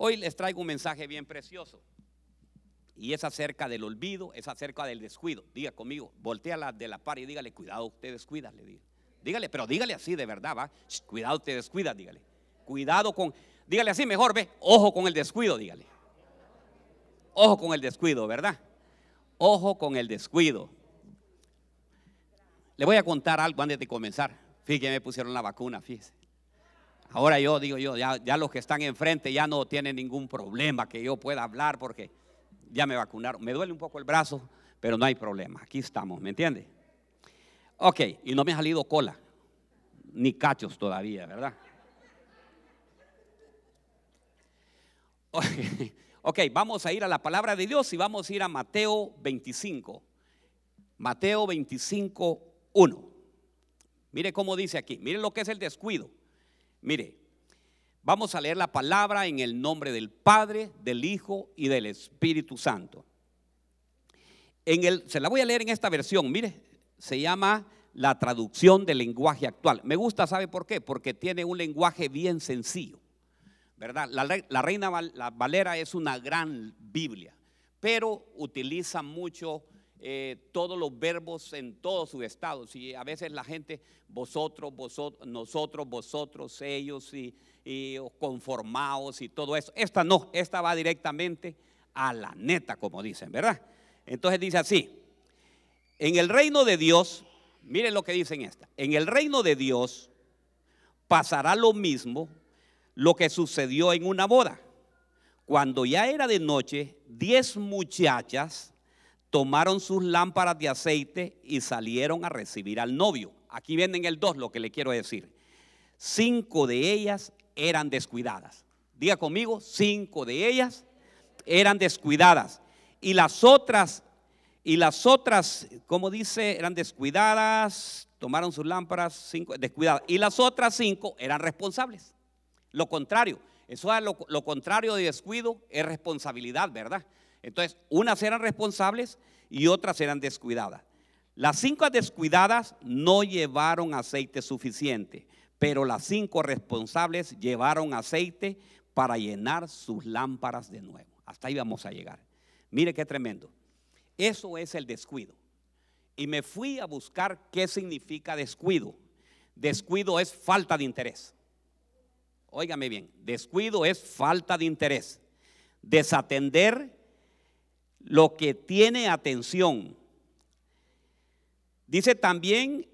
Hoy les traigo un mensaje bien precioso. Y es acerca del olvido, es acerca del descuido. Diga conmigo, voltea la de la par y dígale, cuidado, usted descuida, le diga. Dígale, pero dígale así de verdad, va. cuidado, usted descuida, dígale. Cuidado con, dígale así mejor, ve, ojo con el descuido, dígale. Ojo con el descuido, ¿verdad? Ojo con el descuido. Le voy a contar algo antes de comenzar. Fíjese, me pusieron la vacuna, fíjese. Ahora yo digo yo, ya, los que están enfrente ya no tienen ningún problema que yo pueda hablar porque ya me vacunaron. Me duele un poco el brazo, pero no hay problema. Aquí estamos, ¿me entiende? Ok, y no me ha salido cola, ni cachos todavía, ¿verdad? Ok, vamos a ir a la palabra de Dios y vamos a ir a Mateo 25. Mateo 25, 1. Mire cómo dice aquí, mire lo que es el descuido. Mire, Vamos a leer la palabra en el nombre del Padre, del Hijo y del Espíritu Santo. En el, se la voy a leer en esta versión, mire, se llama la traducción del lenguaje actual. Me gusta, ¿sabe por qué? Porque tiene un lenguaje bien sencillo, ¿verdad? La, Reina Valera es una gran Biblia, pero utiliza mucho eh, todos los verbos en todos sus estados. Y a veces la gente, vosotros, vosotros, nosotros, vosotros, ellos y y conformados y todo eso. Esta no, esta va directamente a la neta, como dicen, ¿verdad? Entonces dice así, en el reino de Dios, miren lo que dice en esta, en el reino de Dios pasará lo mismo lo que sucedió en una boda. Cuando ya era de noche, diez muchachas tomaron sus lámparas de aceite y salieron a recibir al novio. Aquí vienen el dos, lo que le quiero decir. Cinco de ellas eran descuidadas. Diga conmigo, cinco de ellas eran descuidadas. Y las otras, y las otras, como dice, eran descuidadas, tomaron sus lámparas, cinco, descuidadas. Y las otras cinco eran responsables. Lo contrario, eso es lo, lo contrario de descuido, es responsabilidad, ¿verdad? Entonces, unas eran responsables y otras eran descuidadas. Las cinco descuidadas no llevaron aceite suficiente pero las cinco responsables llevaron aceite para llenar sus lámparas de nuevo. Hasta ahí vamos a llegar. Mire qué tremendo. Eso es el descuido. Y me fui a buscar qué significa descuido. Descuido es falta de interés. Óigame bien, descuido es falta de interés. Desatender lo que tiene atención. Dice también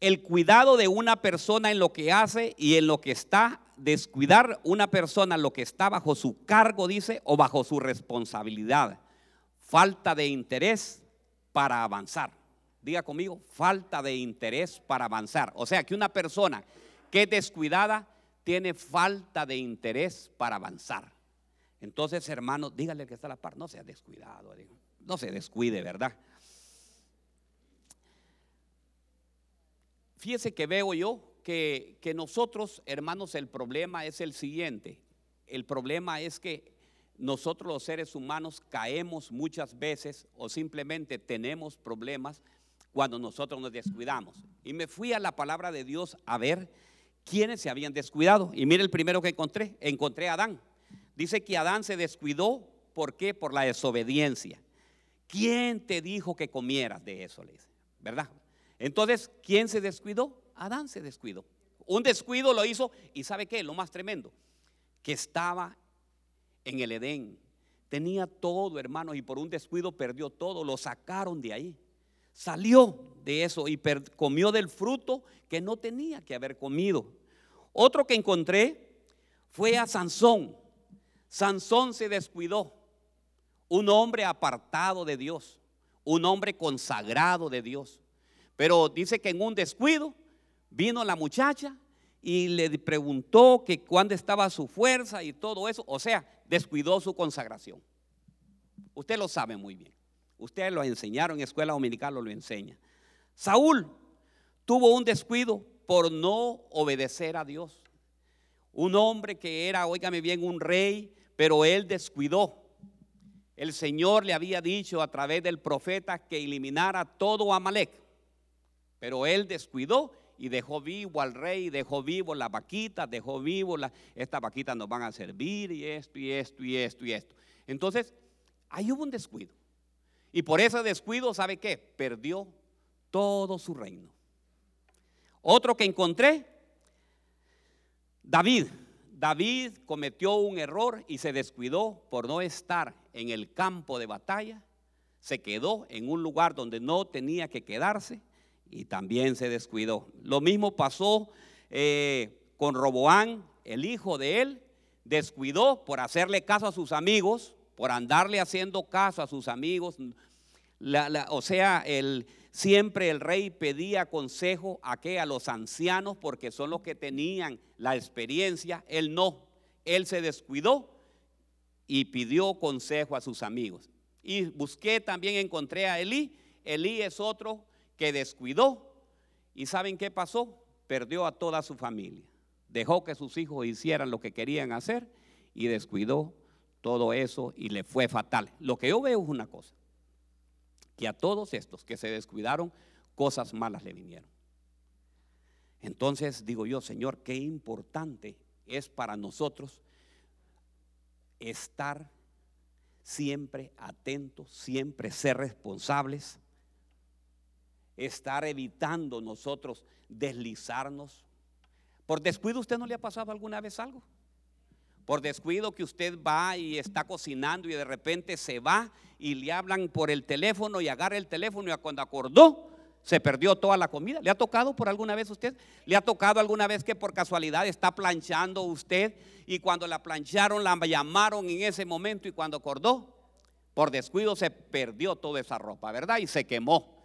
el cuidado de una persona en lo que hace y en lo que está, descuidar una persona lo que está bajo su cargo, dice, o bajo su responsabilidad. Falta de interés para avanzar. Diga conmigo, falta de interés para avanzar. O sea que una persona que es descuidada tiene falta de interés para avanzar. Entonces, hermano, dígale que está a la par, no sea descuidado, no se descuide, ¿verdad? Fíjese que veo yo que, nosotros, hermanos, el problema es el siguiente. El problema es que nosotros los seres humanos caemos muchas veces o simplemente tenemos problemas cuando nosotros nos descuidamos. Y me fui a la palabra de Dios a ver quiénes se habían descuidado. Y mire el primero que encontré, encontré a Adán. Dice que Adán se descuidó, ¿por qué? Por la desobediencia. ¿Quién te dijo que comieras de eso? Le dice, ¿verdad? Entonces, ¿quién se descuidó? Adán se descuidó. Un descuido lo hizo y ¿sabe qué? Lo más tremendo, que estaba en el Edén. Tenía todo, hermanos, y por un descuido perdió todo. Lo sacaron de ahí. Salió de eso y comió del fruto que no tenía que haber comido. Otro que encontré fue a Sansón. Sansón se descuidó. Un hombre apartado de Dios. Un hombre consagrado de Dios. Pero dice que en un descuido vino la muchacha y le preguntó que cuándo estaba su fuerza y todo eso. O sea, descuidó su consagración. Usted lo sabe muy bien. Ustedes lo enseñaron en escuela dominical, lo, enseña. Saúl tuvo un descuido por no obedecer a Dios. Un hombre que era, óigame bien, un rey, pero él descuidó. El Señor le había dicho a través del profeta que eliminara todo Amalek. Pero él descuidó y dejó vivo al rey, dejó vivo las vaquitas, dejó vivo las, estas vaquitas nos van a servir y esto y esto y esto y esto. Entonces, ahí hubo un descuido. Y por ese descuido, ¿sabe qué? Perdió todo su reino. Otro que encontré, David. David cometió un error y se descuidó por no estar en el campo de batalla. Se quedó en un lugar donde no tenía que quedarse y también se descuidó. Lo mismo pasó eh, con Roboán, el hijo de él, descuidó por hacerle caso a sus amigos, por andarle haciendo caso a sus amigos. o sea, el, siempre el rey pedía consejo a, a los ancianos porque son los que tenían la experiencia. Él no, él se descuidó y pidió consejo a sus amigos. Y busqué también, encontré a Elí. Elí es otro que descuidó. ¿Y saben qué pasó? Perdió a toda su familia. Dejó que sus hijos hicieran lo que querían hacer y descuidó todo eso y le fue fatal. Lo que yo veo es una cosa, que a todos estos que se descuidaron, cosas malas le vinieron. Entonces digo yo, Señor, qué importante es para nosotros estar siempre atentos, siempre ser responsables estar evitando nosotros deslizarnos. ¿Por descuido usted no le ha pasado alguna vez algo? Por descuido que usted va y está cocinando y de repente se va y le hablan por el teléfono y agarra el teléfono y cuando acordó se perdió toda la comida. ¿Le ha tocado por alguna vez usted? ¿Le ha tocado alguna vez que por casualidad está planchando usted y cuando la plancharon la llamaron en ese momento y cuando acordó, por descuido se perdió toda esa ropa, ¿verdad? Y se quemó.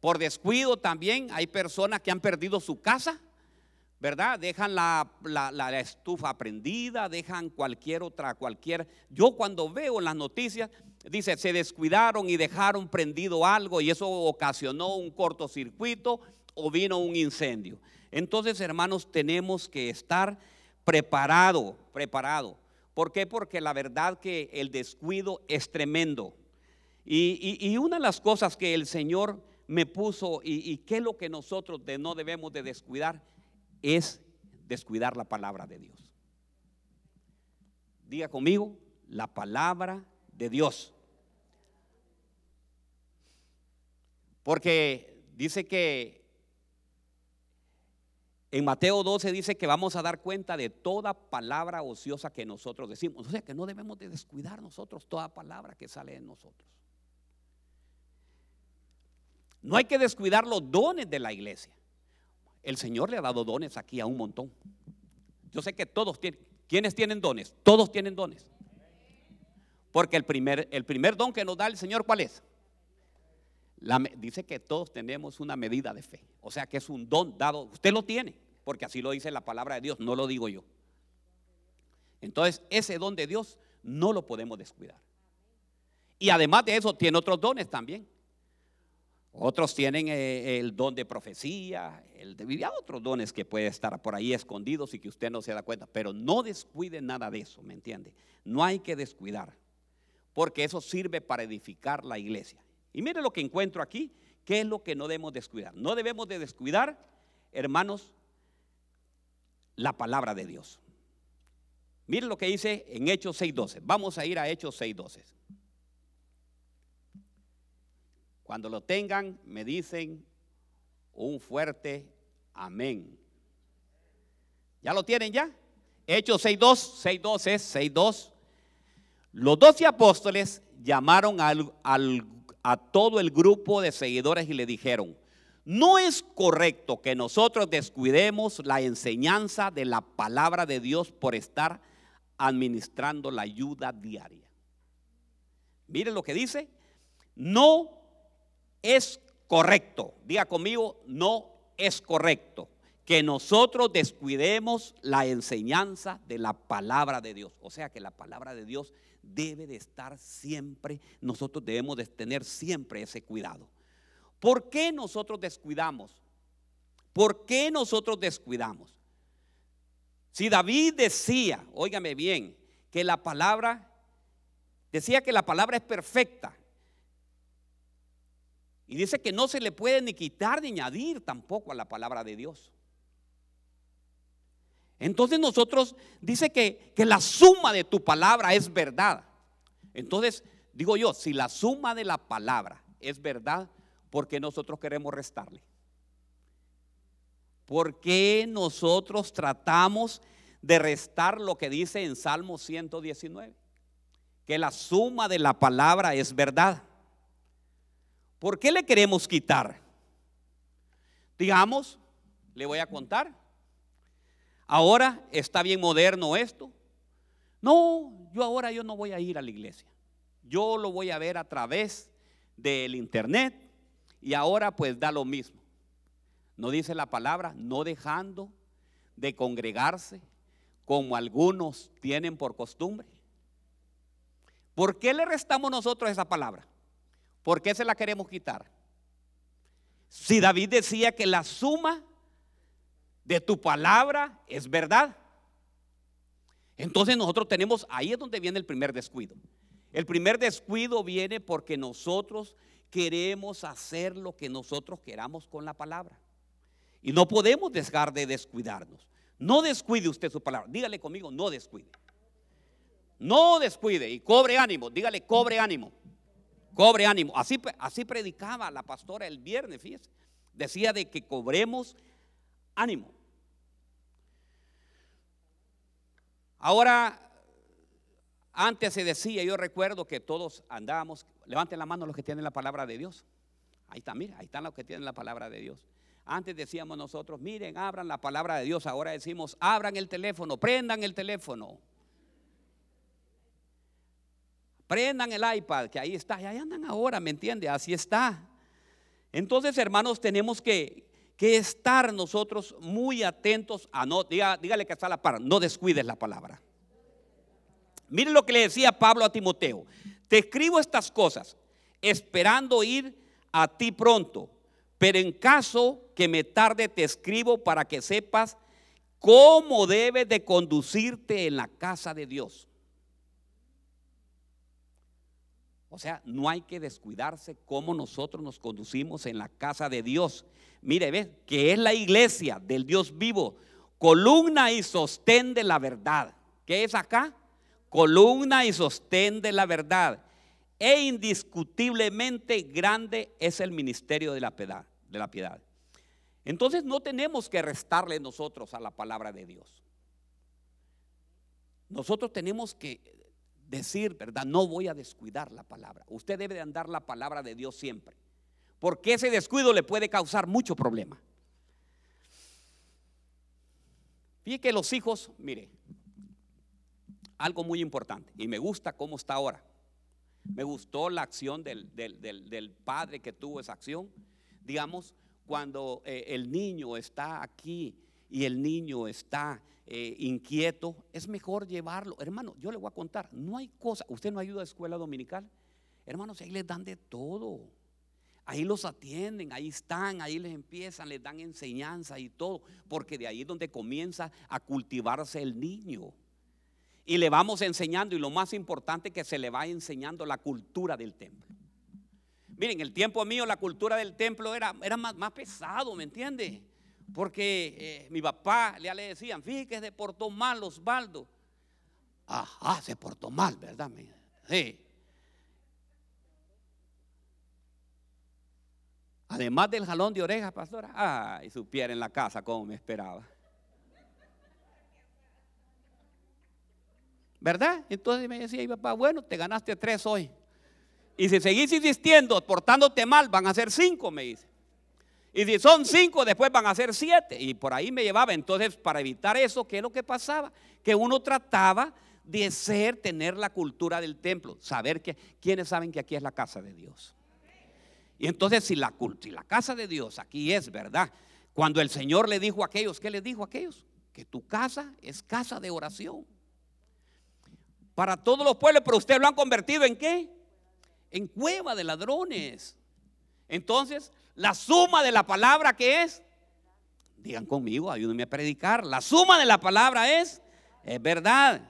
Por descuido también hay personas que han perdido su casa, ¿verdad? Dejan la, estufa prendida, dejan cualquier otra, cualquier... Yo cuando veo las noticias, dice, se descuidaron y dejaron prendido algo y eso ocasionó un cortocircuito o vino un incendio. Entonces, hermanos, tenemos que estar preparado, preparado. ¿Por qué? Porque la verdad que el descuido es tremendo. y una de las cosas que el Señor me puso y, qué es lo que nosotros no debemos de descuidar es descuidar la palabra de Dios. Diga conmigo, la palabra de Dios. Porque dice que en Mateo 12 dice que vamos a dar cuenta de toda palabra ociosa que nosotros decimos. O sea que no debemos de descuidar nosotros toda palabra que sale de nosotros. No hay que descuidar los dones de la iglesia. El Señor le ha dado dones aquí a un montón. Yo sé que todos tienen. ¿Quiénes tienen dones? Todos tienen dones. Porque el primer, el primer don que nos da el Señor, ¿cuál es? dice que todos tenemos una medida de fe. O sea que es un don dado. Usted lo tiene, porque así lo dice la palabra de Dios, no lo digo yo. Entonces, ese don de Dios no lo podemos descuidar. Y además de eso, tiene otros dones también. Otros tienen eh, el don de profecía, el de vivir, otros dones que puede estar por ahí escondidos y que usted no se da cuenta, pero no descuide nada de eso, ¿me entiende? No hay que descuidar, porque eso sirve para edificar la iglesia. Y mire lo que encuentro aquí, ¿qué es lo que no debemos descuidar? No debemos de descuidar, hermanos, la palabra de Dios. Mire lo que dice en Hechos 6.12. Vamos a ir a Hechos 6.12. Cuando lo tengan, me dicen un fuerte amén. ¿Ya lo tienen ya? Hechos 6.2, 6.2 es 6.2. Los doce apóstoles llamaron a todo el grupo de seguidores y le dijeron, no es correcto que nosotros descuidemos la enseñanza de la palabra de Dios por estar administrando la ayuda diaria. Miren lo que dice, no es correcto, diga conmigo, no es correcto que nosotros descuidemos la enseñanza de la palabra de Dios. O sea que la palabra de Dios debe de estar siempre, nosotros debemos de tener siempre ese cuidado. ¿Por qué nosotros descuidamos? ¿Por qué nosotros descuidamos? Si David decía, óigame bien, que la palabra, decía que la palabra es perfecta, y dice que no se le puede ni quitar ni añadir tampoco a la palabra de Dios. Entonces nosotros dice que, que la suma de tu palabra es verdad. Entonces, digo yo, si la suma de la palabra es verdad, ¿por qué nosotros queremos restarle? ¿Por qué nosotros tratamos de restar lo que dice en Salmo 119? Que la suma de la palabra es verdad. ¿Por qué le queremos quitar? Digamos, le voy a contar. Ahora está bien moderno esto. No, yo ahora yo no voy a ir a la iglesia. Yo lo voy a ver a través del internet y ahora pues da lo mismo. No dice la palabra, no dejando de congregarse como algunos tienen por costumbre. ¿Por qué le restamos nosotros esa palabra? ¿Por qué se la queremos quitar? Si David decía que la suma de tu palabra es verdad. Entonces nosotros tenemos, ahí es donde viene el primer descuido. El primer descuido viene porque nosotros queremos hacer lo que nosotros queramos con la palabra. Y no podemos dejar de descuidarnos. No descuide usted su palabra. Dígale conmigo, no descuide. No descuide y cobre ánimo. Dígale, cobre ánimo. Cobre ánimo. Así, así predicaba la pastora el viernes, fíjese. Decía de que cobremos ánimo. Ahora, antes se decía, yo recuerdo que todos andábamos, levanten la mano los que tienen la palabra de Dios. Ahí está, mira, ahí están los que tienen la palabra de Dios. Antes decíamos nosotros, miren, abran la palabra de Dios. Ahora decimos, abran el teléfono, prendan el teléfono. Prendan el iPad, que ahí está, y ahí andan ahora, ¿me entiende? Así está. Entonces, hermanos, tenemos que, que estar nosotros muy atentos a no, dígale que está la palabra, no descuides la palabra. Miren lo que le decía Pablo a Timoteo. Te escribo estas cosas esperando ir a ti pronto, pero en caso que me tarde te escribo para que sepas cómo debes de conducirte en la casa de Dios. O sea, no hay que descuidarse cómo nosotros nos conducimos en la casa de Dios. Mire, ve, que es la iglesia del Dios vivo, columna y sostén de la verdad. ¿Qué es acá? Columna y sostén de la verdad. E indiscutiblemente grande es el ministerio de la piedad. De la piedad. Entonces no tenemos que restarle nosotros a la palabra de Dios. Nosotros tenemos que decir, ¿verdad? No voy a descuidar la palabra. Usted debe de andar la palabra de Dios siempre porque ese descuido le puede causar mucho problema. Fíjate que los hijos, mire, algo muy importante, y me gusta cómo está ahora. Me gustó la acción del, padre que tuvo esa acción. Digamos, cuando eh, el niño está aquí y el niño está eh, inquieto, es mejor llevarlo. Hermano, yo le voy a contar, no hay cosa, usted no ayuda a escuela dominical. Hermanos, ahí les dan de todo. Ahí los atienden, ahí están, ahí les empiezan, les dan enseñanza y todo, porque de ahí es donde comienza a cultivarse el niño. Y le vamos enseñando, y lo más importante que se le va enseñando la cultura del templo. Miren, el tiempo mío la cultura del templo era, era más, más pesado, ¿me entiende? Porque eh, mi papá ya le decían, fíjate que se portó mal Osvaldo. Ajá, se portó mal, ¿verdad? Sí. Además del jalón de orejas, pastora. Ay, supiera en la casa como me esperaba. ¿Verdad? Entonces me decía, papá, bueno, te ganaste tres hoy. Y si seguís insistiendo, portándote mal, van a ser cinco, me dice. Y si son cinco, después van a ser siete. Y por ahí me llevaba. Entonces, para evitar eso, ¿qué es lo que pasaba? Que uno trataba de ser, tener la cultura del templo. Saber que, ¿quiénes saben que aquí es la casa de Dios? Y entonces si la, si la casa de Dios aquí es verdad, cuando el Señor le dijo a aquellos, ¿qué les dijo a aquellos? Que tu casa es casa de oración. Para todos los pueblos, pero ustedes lo han convertido en qué? En cueva de ladrones. Entonces, la suma de la palabra que es, digan conmigo, ayúdenme a predicar, la suma de la palabra es, es verdad.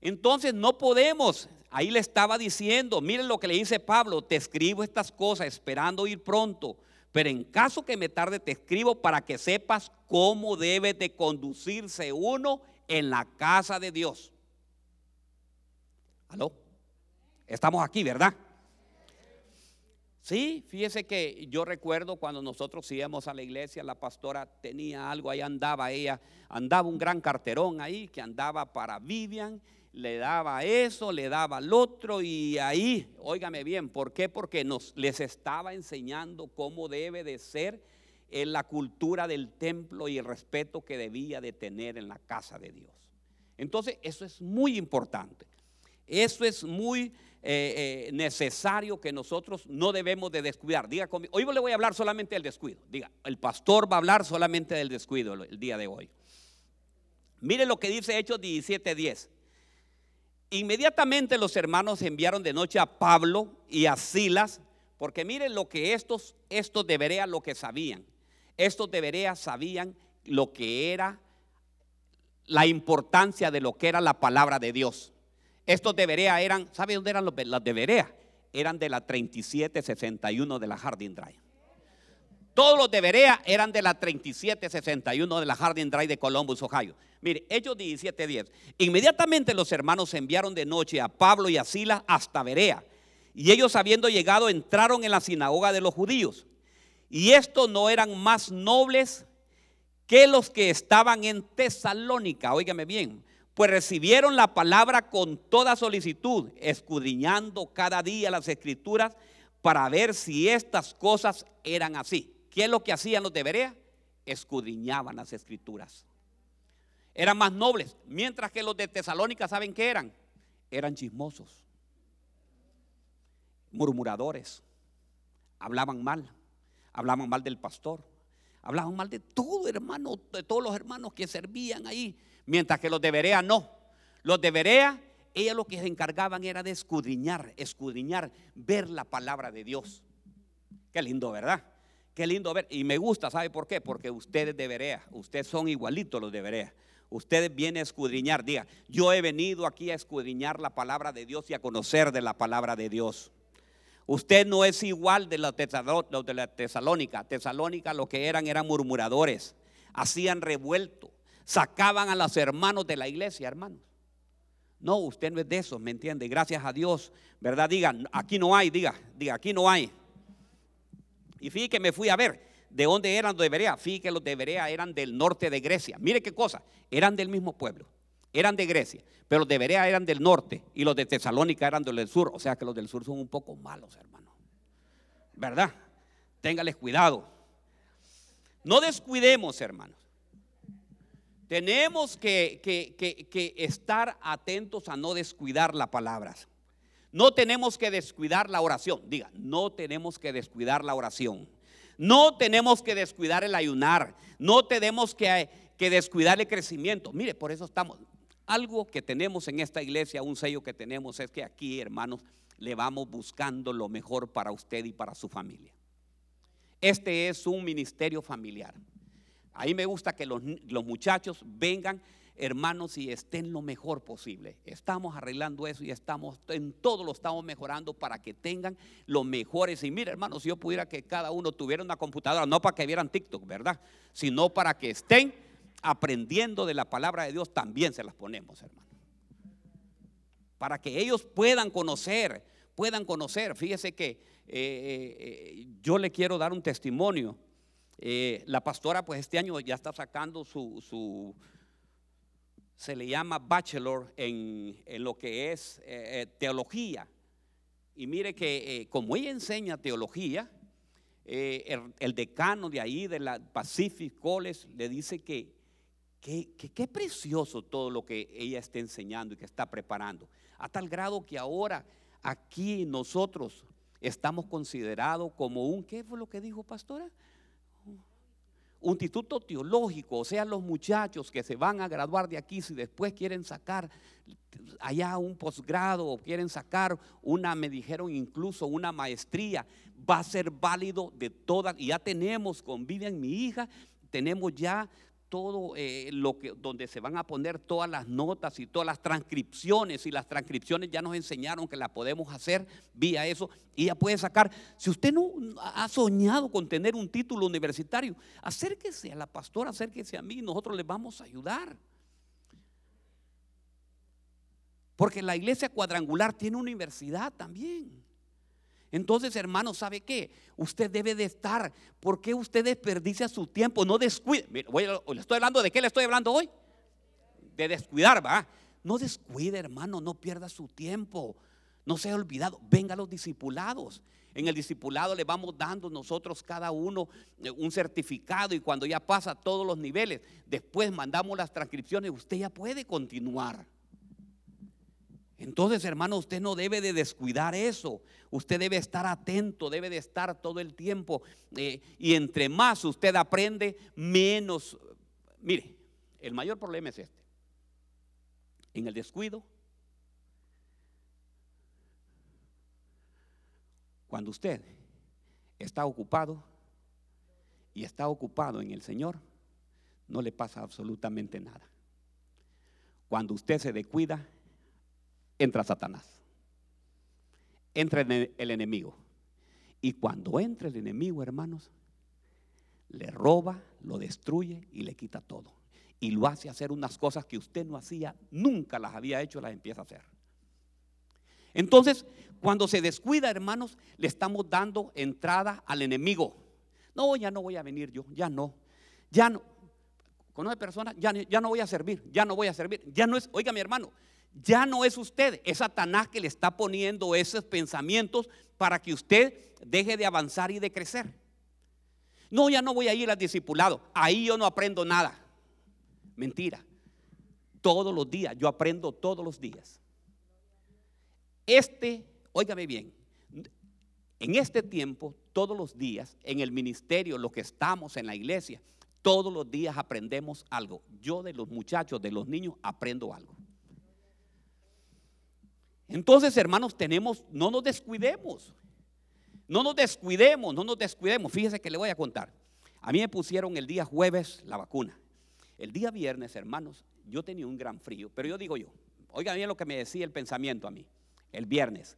Entonces no podemos ahí le estaba diciendo, miren lo que le dice Pablo, te escribo estas cosas esperando ir pronto, Pero en caso que me tarde, te escribo para que sepas cómo debe de conducirse uno en la casa de Dios. ¿Aló? Estamos aquí, ¿verdad? Sí, fíjese que yo recuerdo cuando nosotros íbamos a la iglesia, la pastora tenía algo, ahí andaba ella, andaba un gran carterón ahí que andaba para Vivian, le daba eso, le daba al otro y ahí, óigame bien, ¿por qué? Porque nos les estaba enseñando cómo debe de ser en la cultura del templo y el respeto que debía de tener en la casa de Dios. Entonces, eso es muy importante. Eso es muy eh, eh, necesario que nosotros no debemos de descuidar. Diga hoy le voy a hablar solamente del descuido. Diga, el pastor va a hablar solamente del descuido el día de hoy. Mire lo que dice Hechos 17:10. Inmediatamente los hermanos enviaron de noche a Pablo y a Silas, porque miren lo que estos, estos de lo que sabían. Estos de Berea sabían lo que era la importancia de lo que era la palabra de Dios. Estos de Berea eran, ¿sabe dónde eran los, las de Berea? Eran de la 3761 de la Harding Drive. Todos los de Berea eran de la 3761 de la Harding Drive de Columbus, Ohio. Mire, Hechos 17:10. Inmediatamente los hermanos enviaron de noche a Pablo y a Sila hasta Berea. Y ellos habiendo llegado entraron en la sinagoga de los judíos. Y estos no eran más nobles que los que estaban en Tesalónica. Óigame bien, pues recibieron la palabra con toda solicitud, escudriñando cada día las escrituras para ver si estas cosas eran así. ¿Qué es lo que hacían los de Berea? Escudriñaban las escrituras. Eran más nobles, mientras que los de Tesalónica, ¿saben qué eran? Eran chismosos, murmuradores, hablaban mal, hablaban mal del pastor, hablaban mal de todo hermano, de todos los hermanos que servían ahí mientras que los de Berea no. Los de Berea, ellos lo que se encargaban era de escudriñar, escudriñar, ver la palabra de Dios. Qué lindo, ¿verdad? Qué lindo ver. Y me gusta, ¿sabe por qué? Porque ustedes de Berea, ustedes son igualitos los de Berea. Ustedes vienen a escudriñar, diga, yo he venido aquí a escudriñar la palabra de Dios y a conocer de la palabra de Dios. Usted no es igual de los de la Tesalónica. Tesalónica lo que eran eran murmuradores, hacían revuelto, sacaban a los hermanos de la iglesia, hermanos. No, usted no es de esos, ¿me entiende? Gracias a Dios, ¿verdad? Digan, aquí no hay, diga, diga, aquí no hay. Y fíjate que me fui a ver de dónde eran los de Berea. Fíjate que los de Berea eran del norte de Grecia. Mire qué cosa, eran del mismo pueblo, eran de Grecia, pero los de Berea eran del norte y los de Tesalónica eran del sur. O sea que los del sur son un poco malos, hermano. ¿Verdad? Téngales cuidado. No descuidemos, hermanos. Tenemos que, estar atentos a no descuidar las palabras. No tenemos que descuidar la oración. Diga, no tenemos que descuidar la oración. No tenemos que descuidar el ayunar. No tenemos que, descuidar el crecimiento. Mire, por eso estamos. Algo que tenemos en esta iglesia, un sello que tenemos es que aquí, hermanos, le vamos buscando lo mejor para usted y para su familia. Este es un ministerio familiar. Ahí me gusta que los, muchachos vengan, hermanos, y estén lo mejor posible. Estamos arreglando eso y estamos, en todo lo estamos mejorando para que tengan lo mejores. Y mira, hermanos, si yo pudiera que cada uno tuviera una computadora, no para que vieran TikTok, ¿verdad? Sino para que estén aprendiendo de la palabra de Dios, también se las ponemos, hermano. Para que ellos puedan conocer, puedan conocer. Fíjese que eh, eh, eh, yo le quiero dar un testimonio eh, la pastora pues este año ya está sacando su, se le llama bachelor en, lo que es eh, eh, teología. Y mire que como ella enseña teología, el, decano de ahí, de la Pacific College, le dice que qué precioso todo lo que ella está enseñando y que está preparando. A tal grado que ahora aquí nosotros estamos considerados como un, ¿qué fue lo que dijo pastora? Un instituto teológico, o sea, los muchachos que se van a graduar de aquí, si después quieren sacar allá un posgrado o quieren sacar una, me dijeron incluso una maestría, va a ser válido de todas, y ya tenemos con Vivian, mi hija, tenemos ya todo eh, lo que donde se van a poner todas las notas y todas las transcripciones y las transcripciones ya nos enseñaron que la podemos hacer vía eso y ya puede sacar. Si usted no ha soñado con tener un título universitario acérquese a la pastora acérquese a mí nosotros le vamos a ayudar. Porque la iglesia cuadrangular tiene universidad también entonces, hermano, ¿sabe qué? Usted debe de estar. ¿Por qué usted desperdicia su tiempo? No descuide. le estoy hablando de qué le estoy hablando hoy. De descuidar, va. No descuide, hermano, no pierda su tiempo. No sea olvidado. Venga a los discipulados. En el discipulado le vamos dando nosotros cada uno eh, un certificado y cuando ya pasa todos los niveles, después mandamos las transcripciones, usted ya puede continuar. Entonces, hermano, usted no debe de descuidar eso. Usted debe estar atento, debe de estar todo el tiempo. Eh, y entre más usted aprende, menos... Mire, el mayor problema es este. En el descuido, cuando usted está ocupado y está ocupado en el Señor, no le pasa absolutamente nada. Cuando usted se descuida, entra Satanás. Entra el enemigo. Y cuando entra el enemigo, hermanos, le roba, lo destruye y le quita todo. Y lo hace hacer unas cosas que usted no hacía, nunca las había hecho, las empieza a hacer. Entonces, cuando se descuida, hermanos, le estamos dando entrada al enemigo. No, ya no voy a venir yo, ya no, ya no. Con una persona, ya, ya no voy a servir, ya no voy a servir, ya no es, oiga mi hermano, ya no es usted, es Satanás que le está poniendo esos pensamientos para que usted deje de avanzar y de crecer. No, ya no voy a ir al discipulado, ahí yo no aprendo nada. Mentira. Todos los días, yo aprendo todos los días. Este, óigame bien, en este tiempo, todos los días, en el ministerio, los que estamos en la iglesia, todos los días aprendemos algo. Yo de los muchachos, de los niños, aprendo algo. Entonces, hermanos, tenemos, no nos descuidemos. No nos descuidemos, no nos descuidemos. Fíjese que le voy a contar. A mí me pusieron el día jueves la vacuna. El día viernes, hermanos, yo tenía un gran frío, pero yo digo yo, oigan bien lo que me decía el pensamiento a mí. El viernes,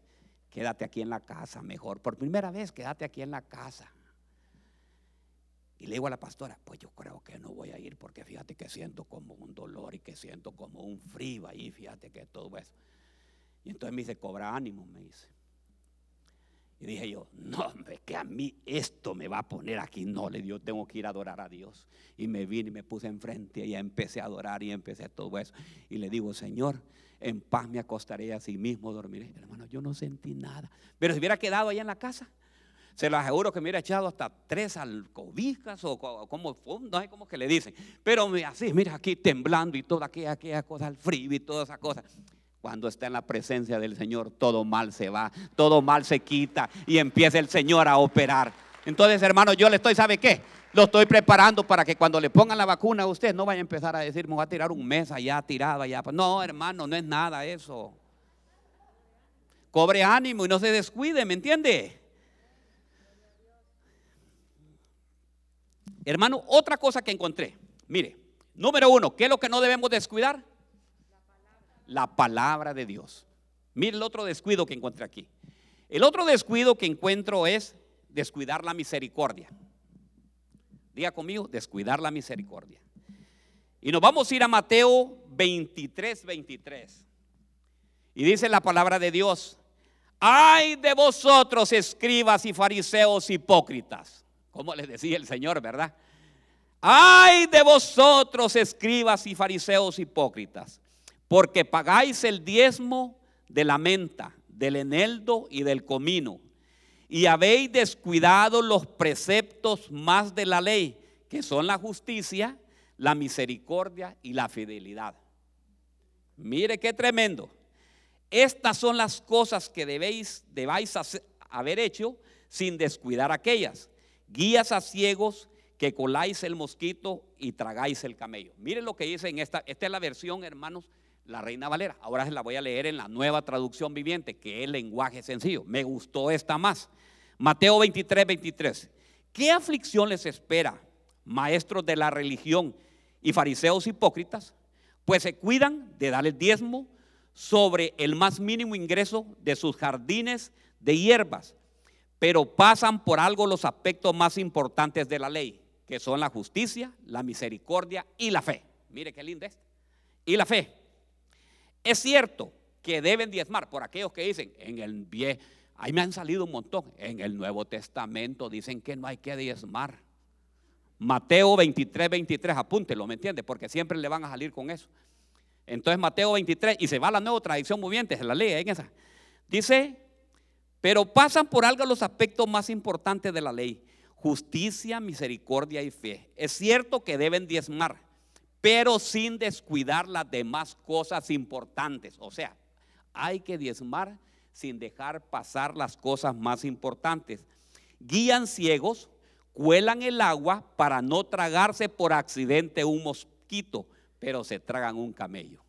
quédate aquí en la casa mejor. Por primera vez, quédate aquí en la casa. Y le digo a la pastora, pues yo creo que no voy a ir porque fíjate que siento como un dolor y que siento como un frío ahí, fíjate que todo eso. Y entonces me dice, cobra ánimo, me dice. Y dije yo, no, hombre, que a mí esto me va a poner aquí. No, le dio, tengo que ir a adorar a Dios. Y me vine y me puse enfrente y empecé a adorar y empecé todo eso. Y le digo, Señor, en paz me acostaré así mismo dormiré. Hermano, yo no sentí nada. Pero si hubiera quedado allá en la casa, se lo aseguro que me hubiera echado hasta tres alcobijas o como, no sé cómo que le dicen. Pero así, mira aquí temblando y toda aquella, aquella cosa, el frío y toda esa cosa. Cuando está en la presencia del Señor, todo mal se va, todo mal se quita y empieza el Señor a operar. Entonces, hermano, yo le estoy, ¿sabe qué? Lo estoy preparando para que cuando le pongan la vacuna a usted no vaya a empezar a decir, me voy a tirar un mes allá tirado allá. No, hermano, no es nada eso. Cobre ánimo y no se descuide, ¿me entiende? Hermano, otra cosa que encontré. Mire, número uno, ¿qué es lo que no debemos descuidar? La palabra de Dios. Mire el otro descuido que encuentro aquí. El otro descuido que encuentro es descuidar la misericordia. Diga conmigo, descuidar la misericordia. Y nos vamos a ir a Mateo 23, 23. Y dice la palabra de Dios, ay de vosotros escribas y fariseos hipócritas. Como les decía el Señor, ¿verdad? Ay de vosotros escribas y fariseos hipócritas porque pagáis el diezmo de la menta, del eneldo y del comino, y habéis descuidado los preceptos más de la ley, que son la justicia, la misericordia y la fidelidad. Mire qué tremendo. Estas son las cosas que debéis, debáis haber hecho sin descuidar aquellas. Guías a ciegos que coláis el mosquito y tragáis el camello. Mire lo que dice en esta, esta es la versión, hermanos, la Reina Valera. Ahora se la voy a leer en la nueva traducción viviente, que es lenguaje sencillo. Me gustó esta más. Mateo 23, 23. ¿Qué aflicción les espera, maestros de la religión, y fariseos hipócritas, pues se cuidan de dar el diezmo sobre el más mínimo ingreso de sus jardines de hierbas, pero pasan por algo los aspectos más importantes de la ley, que son la justicia, la misericordia y la fe. Mire qué lindo es. Y la fe. Es cierto que deben diezmar por aquellos que dicen en el pie, ahí me han salido un montón. En el Nuevo Testamento dicen que no hay que diezmar. Mateo 23, 23, apúntelo, ¿me entiende? Porque siempre le van a salir con eso. Entonces Mateo 23, y se va la nueva tradición moviente, se la en esa. Dice, pero pasan por algo los aspectos más importantes de la ley, justicia, misericordia y fe. Es cierto que deben diezmar, pero sin descuidar las demás cosas importantes. O sea, hay que diezmar sin dejar pasar las cosas más importantes. Guían ciegos cuelan el agua para no tragarse por accidente un mosquito, pero se tragan un camello.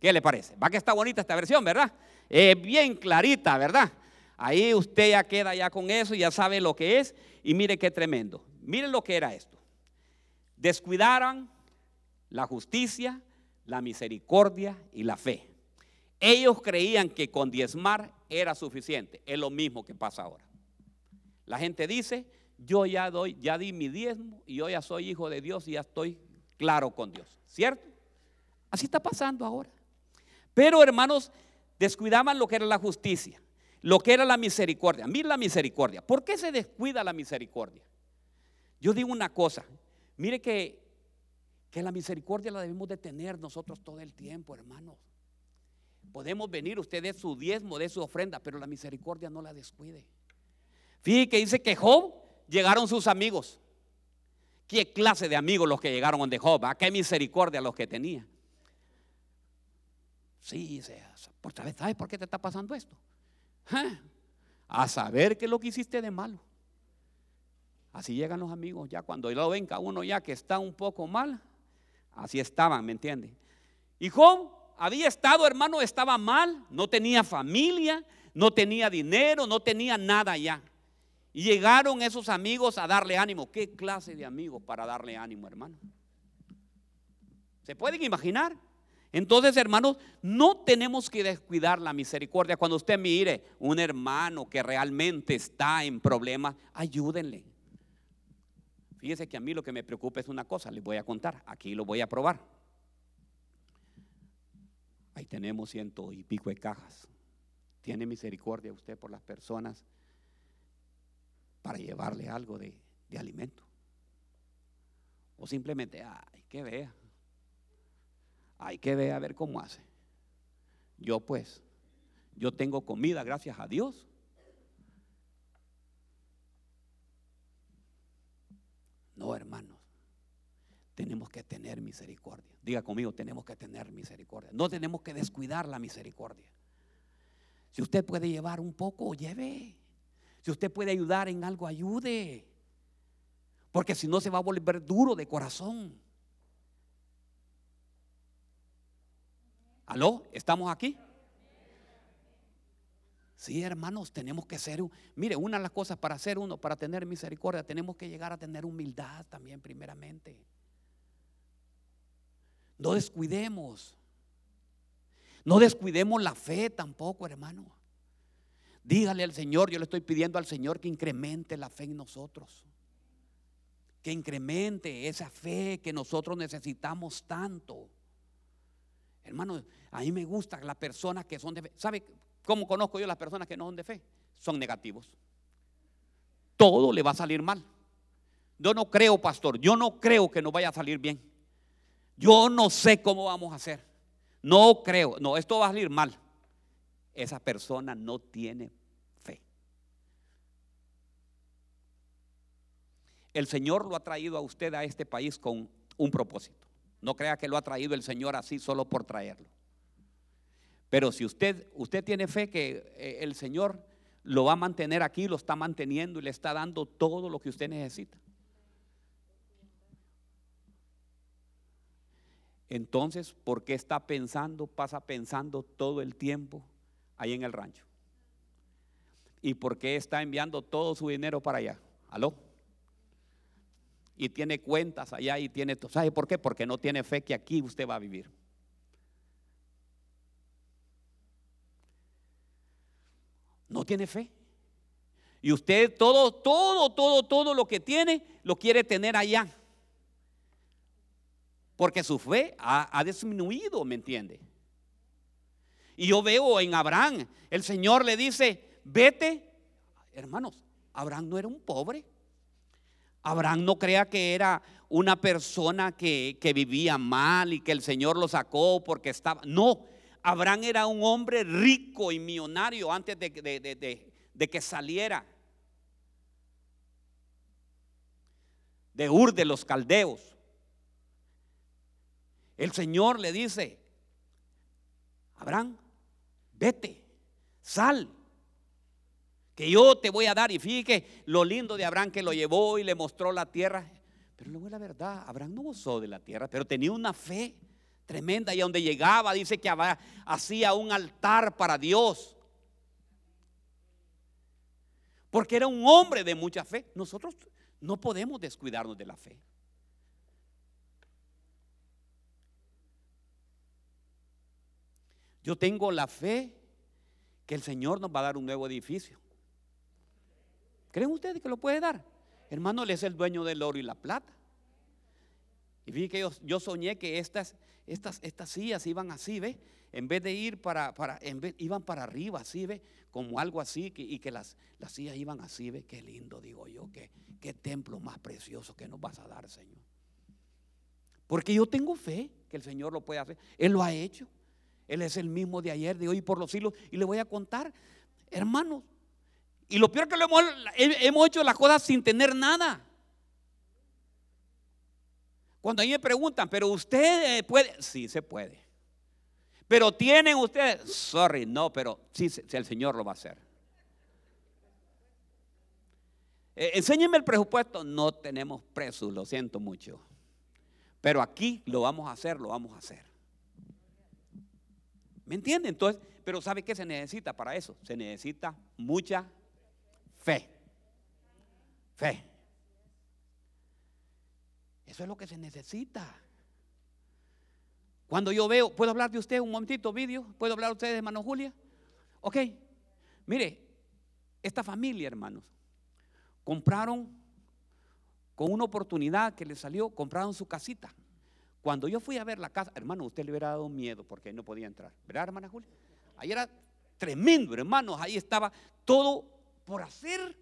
¿Qué le parece? Va que está bonita esta versión, ¿verdad? Es bien clarita, ¿verdad? Ahí usted ya queda ya con eso, ya sabe lo que es. Y mire qué tremendo. Mire lo que era esto. Descuidaron la justicia, la misericordia y la fe. Ellos creían que con diezmar era suficiente. Es lo mismo que pasa ahora. La gente dice, yo ya doy, ya di mi diezmo y yo ya soy hijo de Dios y ya estoy claro con Dios, ¿cierto? Así está pasando ahora. Pero hermanos, descuidaban lo que era la justicia, lo que era la misericordia. Mira la misericordia. ¿Por qué se descuida la misericordia? Yo digo una cosa, mire que, que la misericordia la debemos de tener nosotros todo el tiempo, hermanos. Podemos venir, usted de su diezmo, de su ofrenda, pero la misericordia no la descuide. Fíjate que dice que Job llegaron sus amigos. ¿Qué clase de amigos los que llegaron donde Job? ¿A qué misericordia los que tenía? Sí, ¿sabes por qué te está pasando esto? A saber qué es lo que hiciste de malo. Así llegan los amigos ya cuando lo ven cada uno ya que está un poco mal. Así estaban, ¿me entienden? Y había estado, hermano, estaba mal, no tenía familia, no tenía dinero, no tenía nada ya. Y llegaron esos amigos a darle ánimo. ¿Qué clase de amigos para darle ánimo, hermano? ¿Se pueden imaginar? Entonces, hermanos, no tenemos que descuidar la misericordia. Cuando usted mire un hermano que realmente está en problemas, ayúdenle. Fíjese que a mí lo que me preocupa es una cosa, les voy a contar, aquí lo voy a probar. Ahí tenemos ciento y pico de cajas. ¿Tiene misericordia usted por las personas para llevarle algo de, alimento. O simplemente, ay, que vea. Hay que ver a ver cómo hace. Yo pues, yo tengo comida, gracias a Dios. No, hermanos. Tenemos que tener misericordia. Diga conmigo, tenemos que tener misericordia. No tenemos que descuidar la misericordia. Si usted puede llevar un poco, lleve. Si usted puede ayudar en algo, ayude. Porque si no se va a volver duro de corazón. ¿Aló? ¿Estamos aquí? Sí, hermanos, tenemos que ser, mire, una de las cosas para ser uno, para tener misericordia, tenemos que llegar a tener humildad también primeramente. No descuidemos. No descuidemos la fe tampoco, hermano. Dígale al Señor, yo le estoy pidiendo al Señor que incremente la fe en nosotros. Que incremente esa fe que nosotros necesitamos tanto. Hermano, a mí me gusta las personas que son de fe. ¿Sabe cómo conozco yo las personas que no son de fe? Son negativos. Todo le va a salir mal. Yo no creo, pastor, yo no creo que nos vaya a salir bien. Yo no sé cómo vamos a hacer. No creo, no, esto va a salir mal esa persona no tiene fe. El Señor lo ha traído a usted a este país con un propósito. No crea que lo ha traído el Señor así solo por traerlo. Pero si usted, usted tiene fe que eh, el Señor lo va a mantener aquí, lo está manteniendo y le está dando todo lo que usted necesita. Entonces, ¿por qué está pensando, pasa pensando todo el tiempo ahí en el rancho. ¿Y por qué está enviando todo su dinero para allá? ¿Aló? y tiene cuentas allá y tiene, ¿sabe por qué? Porque no tiene fe que aquí usted va a vivir. No tiene fe. Y usted todo, todo, todo, todo lo que tiene, lo quiere tener allá. Porque su fe ha, disminuido, ¿me entiende? Y yo veo en Abraham, el Señor le dice, vete, hermanos, Abraham no era un pobre. Abraham no crea que era una persona que, que, vivía mal y que el Señor lo sacó porque estaba. No, Abraham era un hombre rico y millonario antes de, que saliera de Ur de los Caldeos. El Señor le dice, Abraham, vete, sal, que yo te voy a dar. Y fíjate lo lindo de Abraham que lo llevó y le mostró la tierra. Pero luego la verdad, Abraham no gozó de la tierra, pero tenía una fe tremenda y a donde llegaba dice que hacía un altar para Dios. Porque era un hombre de mucha fe. Nosotros no podemos descuidarnos de la fe. Yo tengo la fe que el Señor nos va a dar un nuevo edificio. ¿Creen ustedes que lo puede dar? Hermano, Él es el dueño del oro y la plata. Y vi que yo, soñé que estas, estas, estas sillas iban así, ¿ve? En vez de ir para, para en vez, iban para arriba, así, ¿ve? Como algo así, y que las, las sillas iban así, ¿ve? Qué lindo, digo yo, qué, qué templo más precioso que nos vas a dar, Señor. Porque yo tengo fe que el Señor lo puede hacer. Él lo ha hecho. Él es el mismo de ayer, de hoy por los siglos. Y le voy a contar, hermanos. Y lo peor que hemos, hemos hecho las cosas sin tener nada. Cuando a mí me preguntan, pero usted puede, sí se puede. Pero tienen ustedes, sorry, no, pero sí, el Señor lo va a hacer. Eh, enséñenme el presupuesto, no tenemos presos, lo siento mucho. Pero aquí lo vamos a hacer, lo vamos a hacer. ¿Me entienden? Entonces, pero ¿sabe qué se necesita para eso? Se necesita mucha fe. Fe. Eso es lo que se necesita. Cuando yo veo, ¿puedo hablar de usted un momentito, vídeo? ¿Puedo hablar de ustedes, hermano Julia? Ok. Mire, esta familia, hermanos, compraron con una oportunidad que les salió, compraron su casita. Cuando yo fui a ver la casa, hermano, usted le hubiera dado miedo porque no podía entrar. ¿Verdad, hermana Julia? Ahí era tremendo, hermanos. Ahí estaba todo por hacer.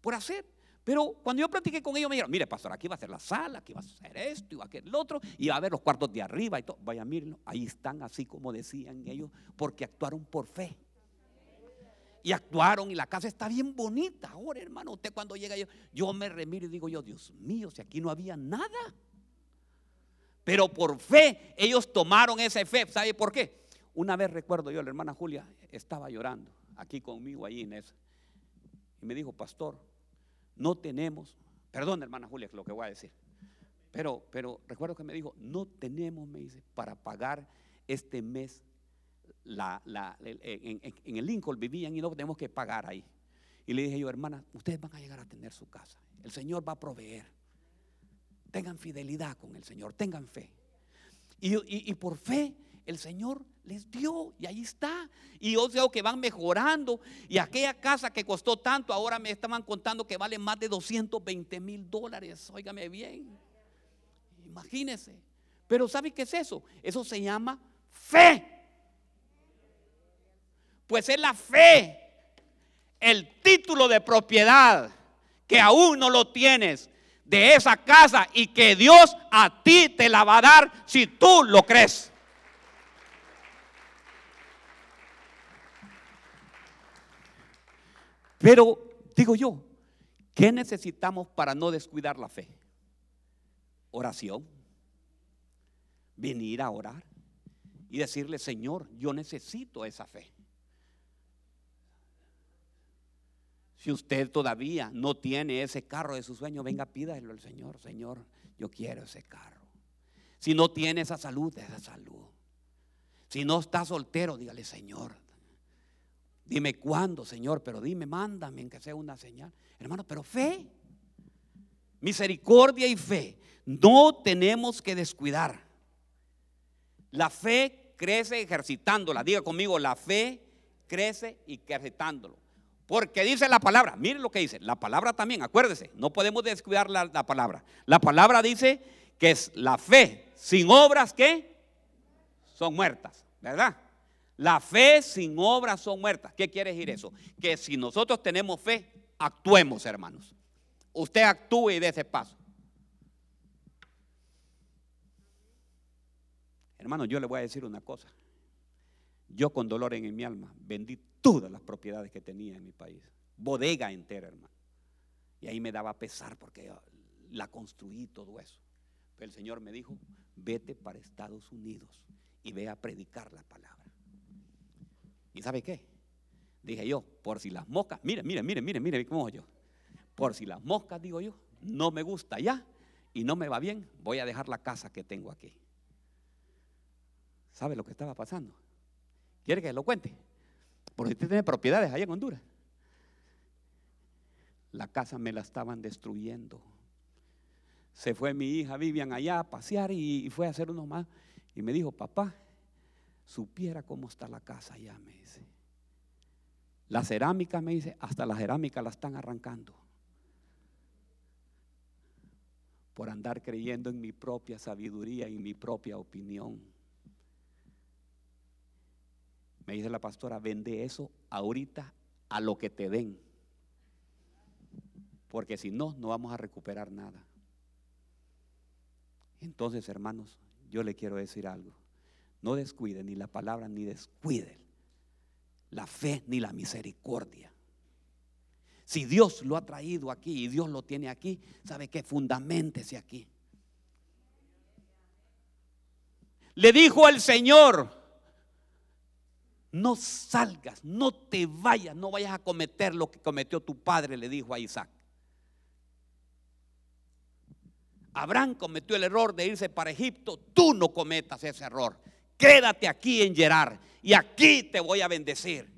Por hacer. Pero cuando yo platiqué con ellos, me dijeron, mire, pastor, aquí va a ser la sala, aquí va a ser esto, y va a ser el otro, y va a ver los cuartos de arriba y todo. Vaya, miren, ahí están así como decían ellos, porque actuaron por fe. Y actuaron y la casa está bien bonita. Ahora, hermano, usted cuando llega yo, yo me remiro y digo yo, Dios mío, si aquí no había nada. Pero por fe, ellos tomaron esa fe. ¿Sabe por qué? Una vez recuerdo yo, la hermana Julia estaba llorando aquí conmigo, ahí en eso. Y me dijo, pastor, no tenemos, perdón hermana Julia, lo que voy a decir, pero, pero recuerdo que me dijo, no tenemos, me dice, para pagar este mes la, la, en, en, el Lincoln vivían y no tenemos que pagar ahí. Y le dije yo, hermana, ustedes van a llegar a tener su casa. El Señor va a proveer. Tengan fidelidad con el Señor, tengan fe. Y, y, y por fe el Señor les dio y ahí está. Y yo veo que van mejorando. Y aquella casa que costó tanto, ahora me estaban contando que vale más de 220 mil dólares. Óigame bien. Imagínense. Pero ¿sabe qué es eso? Eso se llama fe. Pues es la fe, el título de propiedad que aún no lo tienes de esa casa y que Dios a ti te la va a dar si tú lo crees. Pero digo yo, ¿qué necesitamos para no descuidar la fe? Oración. Venir a orar y decirle, Señor, yo necesito esa fe. Si usted todavía no tiene ese carro de su sueño, venga, pídalo al Señor. Señor, yo quiero ese carro. Si no tiene esa salud, esa salud. Si no está soltero, dígale, Señor, dime cuándo, Señor, pero dime, mándame en que sea una señal. Hermano, pero fe. misericordia y fe. No tenemos que descuidar. La fe crece ejercitándola. Diga conmigo, la fe crece ejercitándolo. Porque dice la palabra, miren lo que dice, la palabra también, acuérdese, no podemos descuidar la, la palabra. La palabra dice que es la fe sin obras que son muertas, ¿verdad? La fe sin obras son muertas. ¿Qué quiere decir eso? Que si nosotros tenemos fe, actuemos, hermanos. Usted actúe y dé ese paso. Hermano, yo le voy a decir una cosa. Yo con dolor en mi alma vendí todas las propiedades que tenía en mi país. Bodega entera, hermano. Y ahí me daba pesar porque la construí todo eso. Pero el Señor me dijo, vete para Estados Unidos y ve a predicar la palabra. ¿Y sabe qué? Dije yo, por si las moscas, mire, mire, mire, mire, mire cómo yo. Por si las moscas, digo yo, no me gusta ya y no me va bien, voy a dejar la casa que tengo aquí. ¿Sabe lo que estaba pasando? ¿Quiere que lo cuente? Porque usted tiene propiedades allá en Honduras. La casa me la estaban destruyendo. Se fue mi hija Vivian allá a pasear y, fue a hacer uno más. Y me dijo, papá, supiera cómo está la casa allá, me dice. La cerámica, me dice, hasta la cerámica la están arrancando. Por andar creyendo en mi propia sabiduría y mi propia opinión. Me dice la pastora, vende eso ahorita a lo que te den. Porque si no, no vamos a recuperar nada. Entonces, hermanos, yo le quiero decir algo. No descuide ni la palabra, ni descuide la fe, ni la misericordia. Si Dios lo ha traído aquí y Dios lo tiene aquí, ¿sabe qué? Fundamentese aquí. Le dijo el Señor, no salgas, no te vayas, no vayas a cometer lo que cometió tu padre, le dijo a Isaac. Abraham cometió el error de irse para Egipto, tú no cometas ese error. Quédate aquí en Gerar y aquí te voy a bendecir.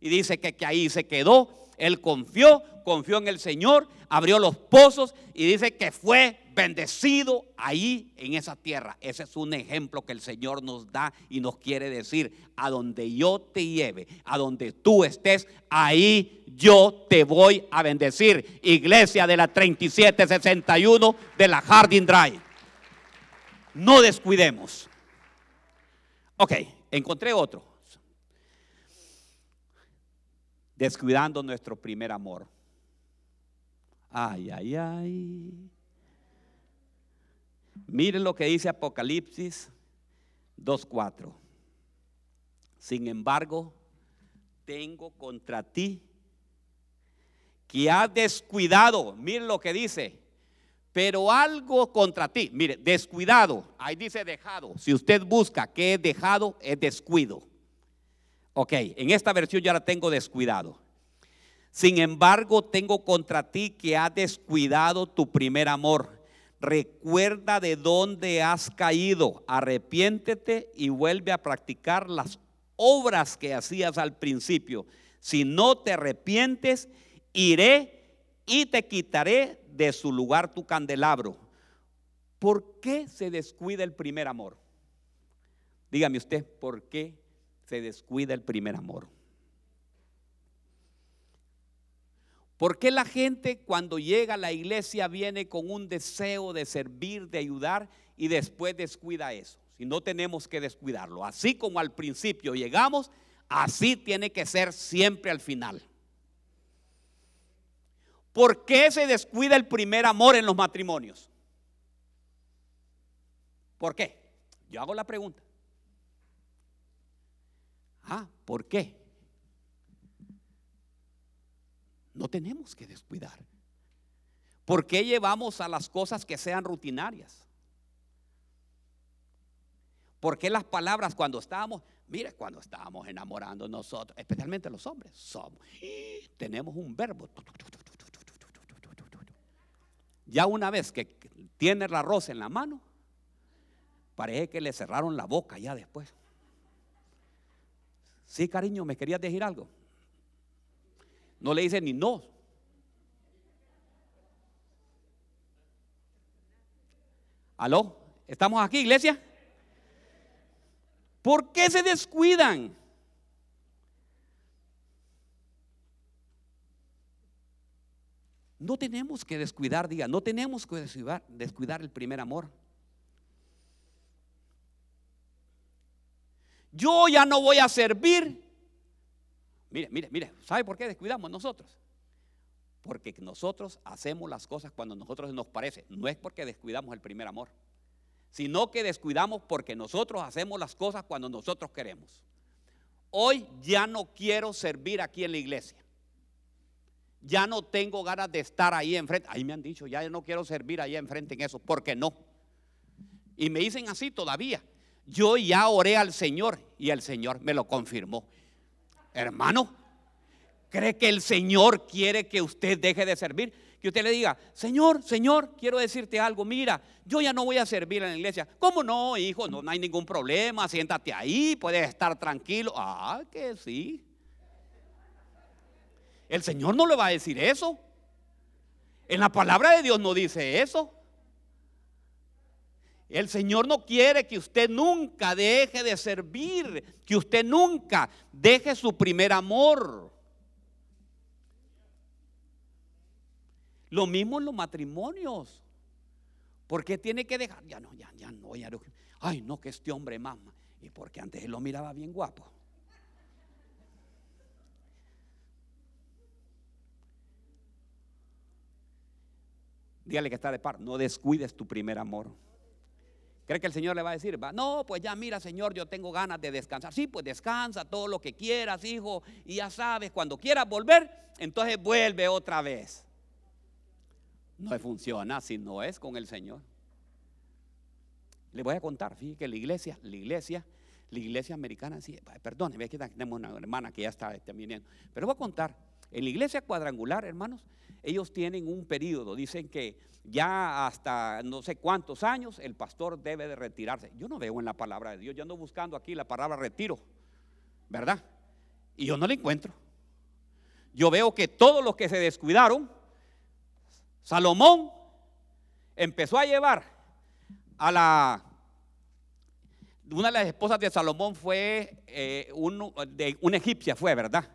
Y dice que, que ahí se quedó él confió, confió en el Señor, abrió los pozos y dice que fue bendecido ahí en esa tierra. Ese es un ejemplo que el Señor nos da y nos quiere decir, a donde yo te lleve, a donde tú estés, ahí yo te voy a bendecir. Iglesia de la 3761 de la Harding Drive. No descuidemos. Ok, encontré otro. descuidando nuestro primer amor. Ay, ay, ay. Miren lo que dice Apocalipsis 2.4. Sin embargo, tengo contra ti que has descuidado. Miren lo que dice. Pero algo contra ti. Mire, descuidado. Ahí dice dejado. Si usted busca qué es dejado, es descuido. Ok, en esta versión ya la tengo descuidado. Sin embargo, tengo contra ti que has descuidado tu primer amor. Recuerda de dónde has caído, arrepiéntete y vuelve a practicar las obras que hacías al principio. Si no te arrepientes, iré y te quitaré de su lugar tu candelabro. ¿Por qué se descuida el primer amor? Dígame usted, ¿por qué se descuida el primer amor. ¿Por qué la gente cuando llega a la iglesia viene con un deseo de servir, de ayudar y después descuida eso? Si no tenemos que descuidarlo. Así como al principio llegamos, así tiene que ser siempre al final. ¿Por qué se descuida el primer amor en los matrimonios? ¿Por qué? Yo hago la pregunta. Ah, ¿por qué? No tenemos que descuidar. ¿Por qué llevamos a las cosas que sean rutinarias? ¿Por qué las palabras cuando estábamos, mire, cuando estábamos enamorando nosotros, especialmente los hombres, somos, tenemos un verbo. Ya una vez que tiene la rosa en la mano, parece que le cerraron la boca ya después. Sí, cariño, ¿me querías decir algo? No le dice ni no. ¿Aló? ¿Estamos aquí, iglesia? ¿Por qué se descuidan? No tenemos que descuidar, diga, no tenemos que descuidar, descuidar el primer amor. Yo ya no voy a servir. Mire, mire, mire, ¿sabe por qué descuidamos nosotros? Porque nosotros hacemos las cosas cuando nosotros nos parece. No es porque descuidamos el primer amor, sino que descuidamos porque nosotros hacemos las cosas cuando nosotros queremos. Hoy ya no quiero servir aquí en la iglesia. Ya no tengo ganas de estar ahí enfrente. Ahí me han dicho, ya no quiero servir ahí enfrente en eso, porque no. Y me dicen así todavía. Yo ya oré al Señor y el Señor me lo confirmó. Hermano, ¿cree que el Señor quiere que usted deje de servir? Que usted le diga, Señor, Señor, quiero decirte algo. Mira, yo ya no voy a servir en la iglesia. ¿Cómo no, hijo? No, no hay ningún problema. Siéntate ahí, puedes estar tranquilo. Ah, que sí. El Señor no le va a decir eso. En la palabra de Dios no dice eso. El Señor no quiere que usted nunca deje de servir, que usted nunca deje su primer amor. Lo mismo en los matrimonios. ¿Por qué tiene que dejar? Ya no, ya, ya no, ya no. Ay, no, que este hombre mama. Y porque antes él lo miraba bien guapo. Dígale que está de par. No descuides tu primer amor. ¿Cree que el Señor le va a decir? no, pues ya mira, Señor, yo tengo ganas de descansar. Sí, pues descansa todo lo que quieras, hijo. Y ya sabes, cuando quieras volver, entonces vuelve otra vez. No funciona si no es con el Señor. Le voy a contar, fíjate que la iglesia, la iglesia, la iglesia americana, sí, perdón, ve que tenemos una hermana que ya está viniendo. Pero voy a contar, en la iglesia cuadrangular, hermanos, ellos tienen un periodo, dicen que ya hasta no sé cuántos años el pastor debe de retirarse. Yo no veo en la palabra de Dios, yo ando buscando aquí la palabra retiro, ¿verdad? Y yo no la encuentro. Yo veo que todos los que se descuidaron, Salomón empezó a llevar a la... Una de las esposas de Salomón fue eh, de, una egipcia, fue, ¿verdad?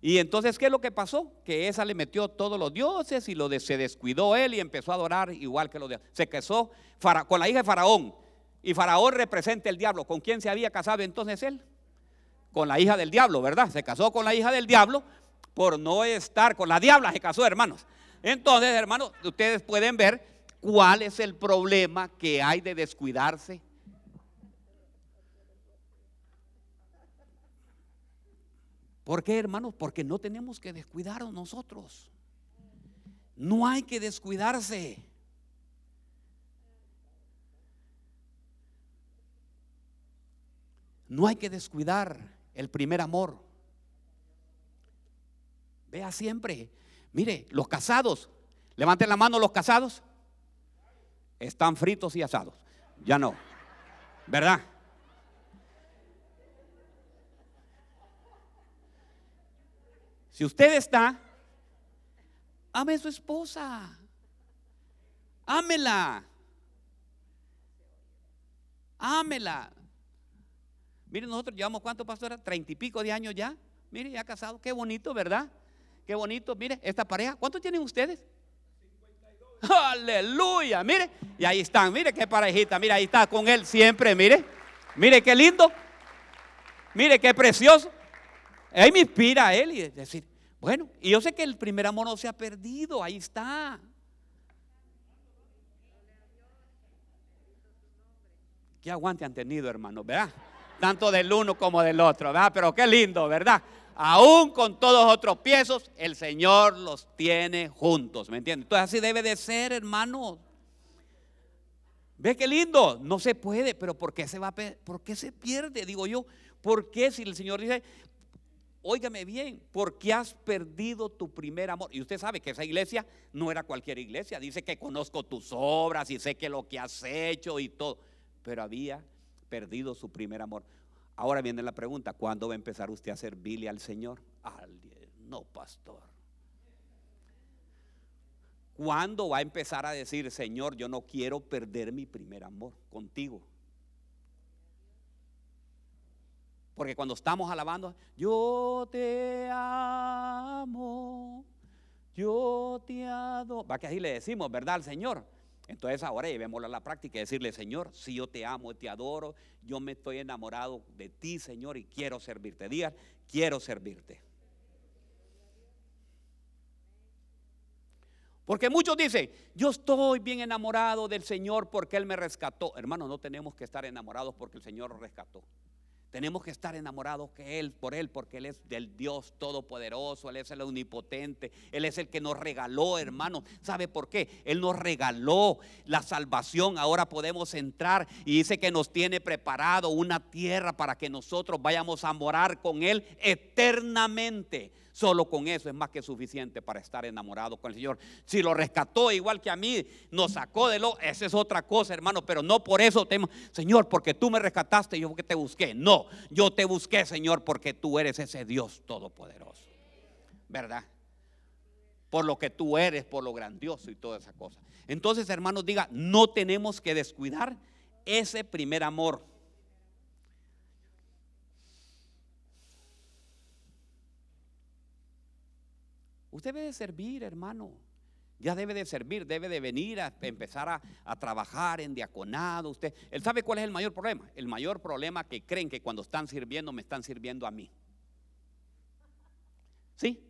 Y entonces, ¿qué es lo que pasó? Que esa le metió todos los dioses y lo de, se descuidó él y empezó a adorar igual que los dioses. Se casó con la hija de Faraón. Y Faraón representa el diablo. ¿Con quién se había casado entonces él? Con la hija del diablo, ¿verdad? Se casó con la hija del diablo por no estar con la diabla, se casó, hermanos. Entonces, hermanos, ustedes pueden ver cuál es el problema que hay de descuidarse ¿Por qué, hermanos? Porque no tenemos que descuidarnos nosotros. No hay que descuidarse. No hay que descuidar el primer amor. Vea siempre. Mire, los casados, levanten la mano los casados. Están fritos y asados. Ya no. ¿Verdad? Si usted está, ame a su esposa. Ámela. Ámela. Miren, nosotros llevamos cuánto, pastora? Treinta y pico de años ya. Mire, ya casado. Qué bonito, ¿verdad? Qué bonito. Mire, esta pareja. ¿Cuánto tienen ustedes? 52. Aleluya. Mire, y ahí están. Mire qué parejita. Mire, ahí está con él siempre. Mire, mire qué lindo. Mire qué precioso. Ahí me inspira a él y decir, bueno, y yo sé que el primer amor no se ha perdido, ahí está. Qué aguante han tenido, hermano, ¿verdad? Tanto del uno como del otro, ¿verdad? Pero qué lindo, ¿verdad? Aún con todos otros piezos, el Señor los tiene juntos, ¿me entiendes? Entonces así debe de ser, hermano. ¿Ve qué lindo? No se puede, pero ¿por qué se va por qué se pierde? Digo yo, ¿por qué si el Señor dice, óigame bien, porque has perdido tu primer amor. Y usted sabe que esa iglesia no era cualquier iglesia. Dice que conozco tus obras y sé que lo que has hecho y todo. Pero había perdido su primer amor. Ahora viene la pregunta, ¿cuándo va a empezar usted a servirle al Señor? no, pastor. ¿Cuándo va a empezar a decir, Señor, yo no quiero perder mi primer amor contigo? Porque cuando estamos alabando, yo te amo, yo te adoro. Va que así le decimos, ¿verdad? Señor. Entonces ahora llevémoslo a la práctica y decirle, Señor, si yo te amo, te adoro, yo me estoy enamorado de ti, Señor, y quiero servirte. Diga, quiero servirte. Porque muchos dicen, yo estoy bien enamorado del Señor porque Él me rescató. Hermano, no tenemos que estar enamorados porque el Señor rescató. Tenemos que estar enamorados que él, por Él, porque Él es del Dios Todopoderoso, Él es el omnipotente, Él es el que nos regaló, hermano. ¿Sabe por qué? Él nos regaló la salvación. Ahora podemos entrar y dice que nos tiene preparado una tierra para que nosotros vayamos a morar con Él eternamente. Solo con eso es más que suficiente para estar enamorado con el Señor. Si lo rescató igual que a mí, nos sacó de lo, esa es otra cosa, hermano, pero no por eso tenemos, Señor, porque tú me rescataste, yo que te busqué. No, yo te busqué, Señor, porque tú eres ese Dios todopoderoso. ¿Verdad? Por lo que tú eres, por lo grandioso y toda esa cosa. Entonces, hermanos, diga, no tenemos que descuidar ese primer amor. Usted debe de servir, hermano. Ya debe de servir, debe de venir a empezar a, trabajar en diaconado. Usted, él sabe cuál es el mayor problema. El mayor problema que creen que cuando están sirviendo me están sirviendo a mí. ¿Sí?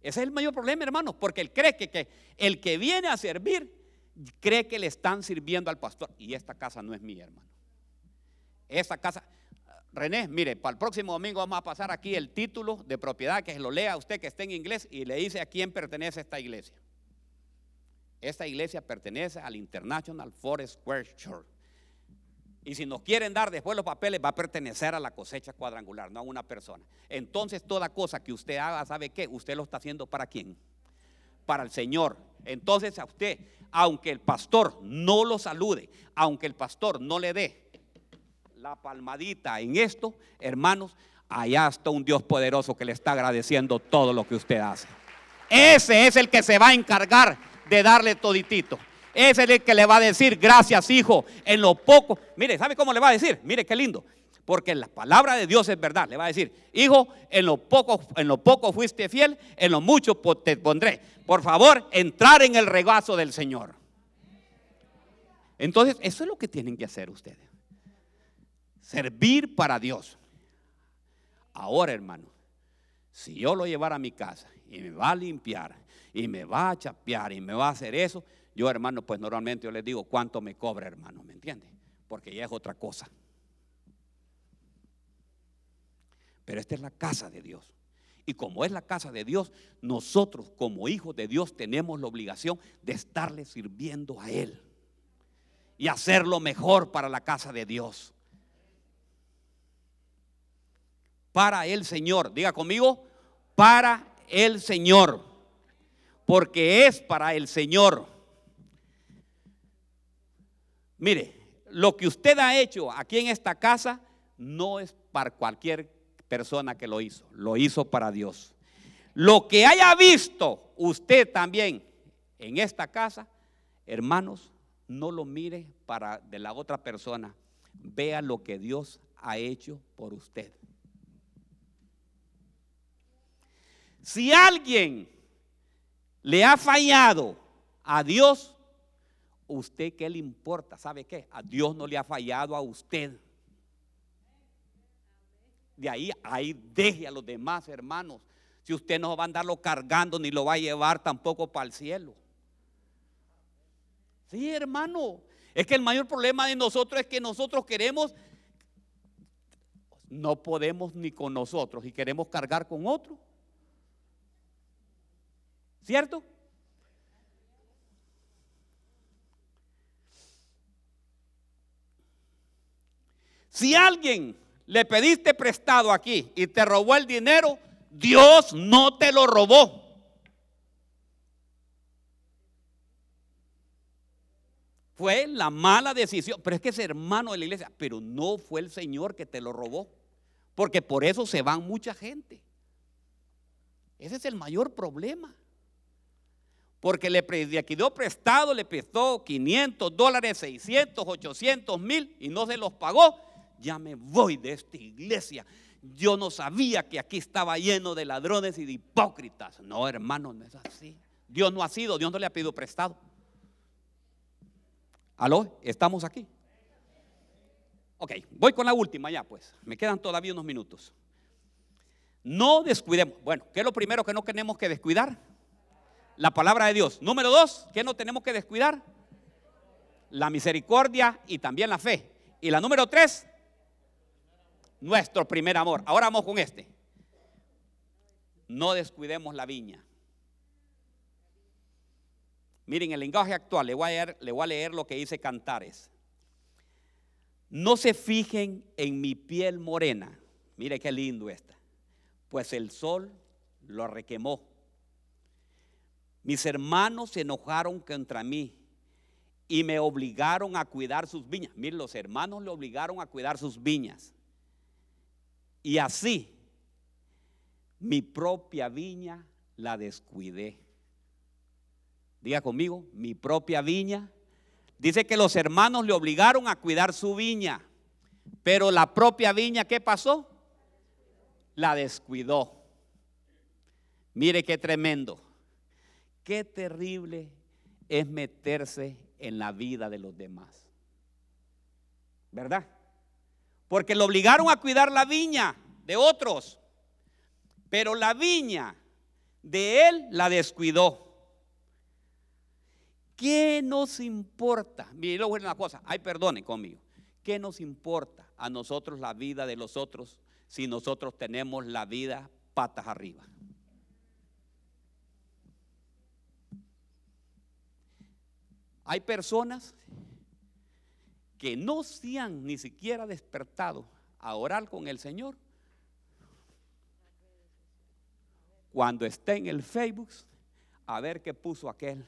Ese es el mayor problema, hermano, porque él cree que, que el que viene a servir cree que le están sirviendo al pastor. Y esta casa no es mía, hermano. Esta casa, René, mire, para el próximo domingo vamos a pasar aquí el título de propiedad, que lo lea usted que esté en inglés y le dice a quién pertenece esta iglesia. Esta iglesia pertenece al International Forest Square Church. Y si nos quieren dar después los papeles, va a pertenecer a la cosecha cuadrangular, no a una persona. Entonces, toda cosa que usted haga, ¿sabe qué? Usted lo está haciendo para quién? Para el Señor. Entonces, a usted, aunque el pastor no lo salude, aunque el pastor no le dé la palmadita en esto, hermanos, allá está un Dios poderoso que le está agradeciendo todo lo que usted hace. Ese es el que se va a encargar de darle toditito. Ese es el que le va a decir, gracias hijo, en lo poco. Mire, ¿sabe cómo le va a decir? Mire qué lindo. Porque la palabra de Dios es verdad. Le va a decir, hijo, en lo poco, en lo poco fuiste fiel, en lo mucho te pondré. Por favor, entrar en el regazo del Señor. Entonces, eso es lo que tienen que hacer ustedes servir para Dios. Ahora, hermano, si yo lo llevara a mi casa y me va a limpiar y me va a chapear y me va a hacer eso, yo, hermano, pues normalmente yo les digo cuánto me cobra, hermano, ¿me entiende? Porque ya es otra cosa. Pero esta es la casa de Dios. Y como es la casa de Dios, nosotros como hijos de Dios tenemos la obligación de estarle sirviendo a Él y hacer lo mejor para la casa de Dios. Para el Señor. Diga conmigo, para el Señor. Porque es para el Señor. Mire, lo que usted ha hecho aquí en esta casa no es para cualquier persona que lo hizo, lo hizo para Dios. Lo que haya visto usted también en esta casa, hermanos, no lo mire para de la otra persona. Vea lo que Dios ha hecho por usted. Si alguien le ha fallado a Dios, ¿usted qué le importa? ¿Sabe qué? A Dios no le ha fallado a usted. De ahí, ahí deje a los demás hermanos. Si usted no va a andarlo cargando ni lo va a llevar tampoco para el cielo. Sí, hermano. Es que el mayor problema de nosotros es que nosotros queremos, no podemos ni con nosotros y queremos cargar con otro. ¿Cierto? Si alguien le pediste prestado aquí y te robó el dinero, Dios no te lo robó. Fue la mala decisión. Pero es que es hermano de la iglesia. Pero no fue el Señor que te lo robó. Porque por eso se van mucha gente. Ese es el mayor problema. Porque le pidió prestado, le prestó 500 dólares, 600, 800 mil y no se los pagó. Ya me voy de esta iglesia. Yo no sabía que aquí estaba lleno de ladrones y de hipócritas. No, hermano, no es así. Dios no ha sido, Dios no le ha pedido prestado. ¿Aló? ¿Estamos aquí? Ok, voy con la última ya, pues. Me quedan todavía unos minutos. No descuidemos. Bueno, ¿qué es lo primero que no tenemos que descuidar? La palabra de Dios. Número dos, ¿qué no tenemos que descuidar? La misericordia y también la fe. Y la número tres, nuestro primer amor. Ahora vamos con este. No descuidemos la viña. Miren, el lenguaje actual, le voy, a leer, lo que dice Cantares. No se fijen en mi piel morena. Mire qué lindo esta. Pues el sol lo requemó. Mis hermanos se enojaron contra mí y me obligaron a cuidar sus viñas. Miren, los hermanos le obligaron a cuidar sus viñas. Y así mi propia viña la descuidé. Diga conmigo, mi propia viña. Dice que los hermanos le obligaron a cuidar su viña, pero la propia viña, ¿qué pasó? La descuidó. Mire qué tremendo, qué terrible es meterse en la vida de los demás. ¿Verdad? Porque le obligaron a cuidar la viña de otros, pero la viña de él la descuidó. ¿Qué nos importa? Mire, una cosa, ay, perdone conmigo. ¿Qué nos importa a nosotros la vida de los otros si nosotros tenemos la vida patas arriba? Hay personas que no se han ni siquiera despertado a orar con el Señor cuando esté en el Facebook a ver qué puso aquel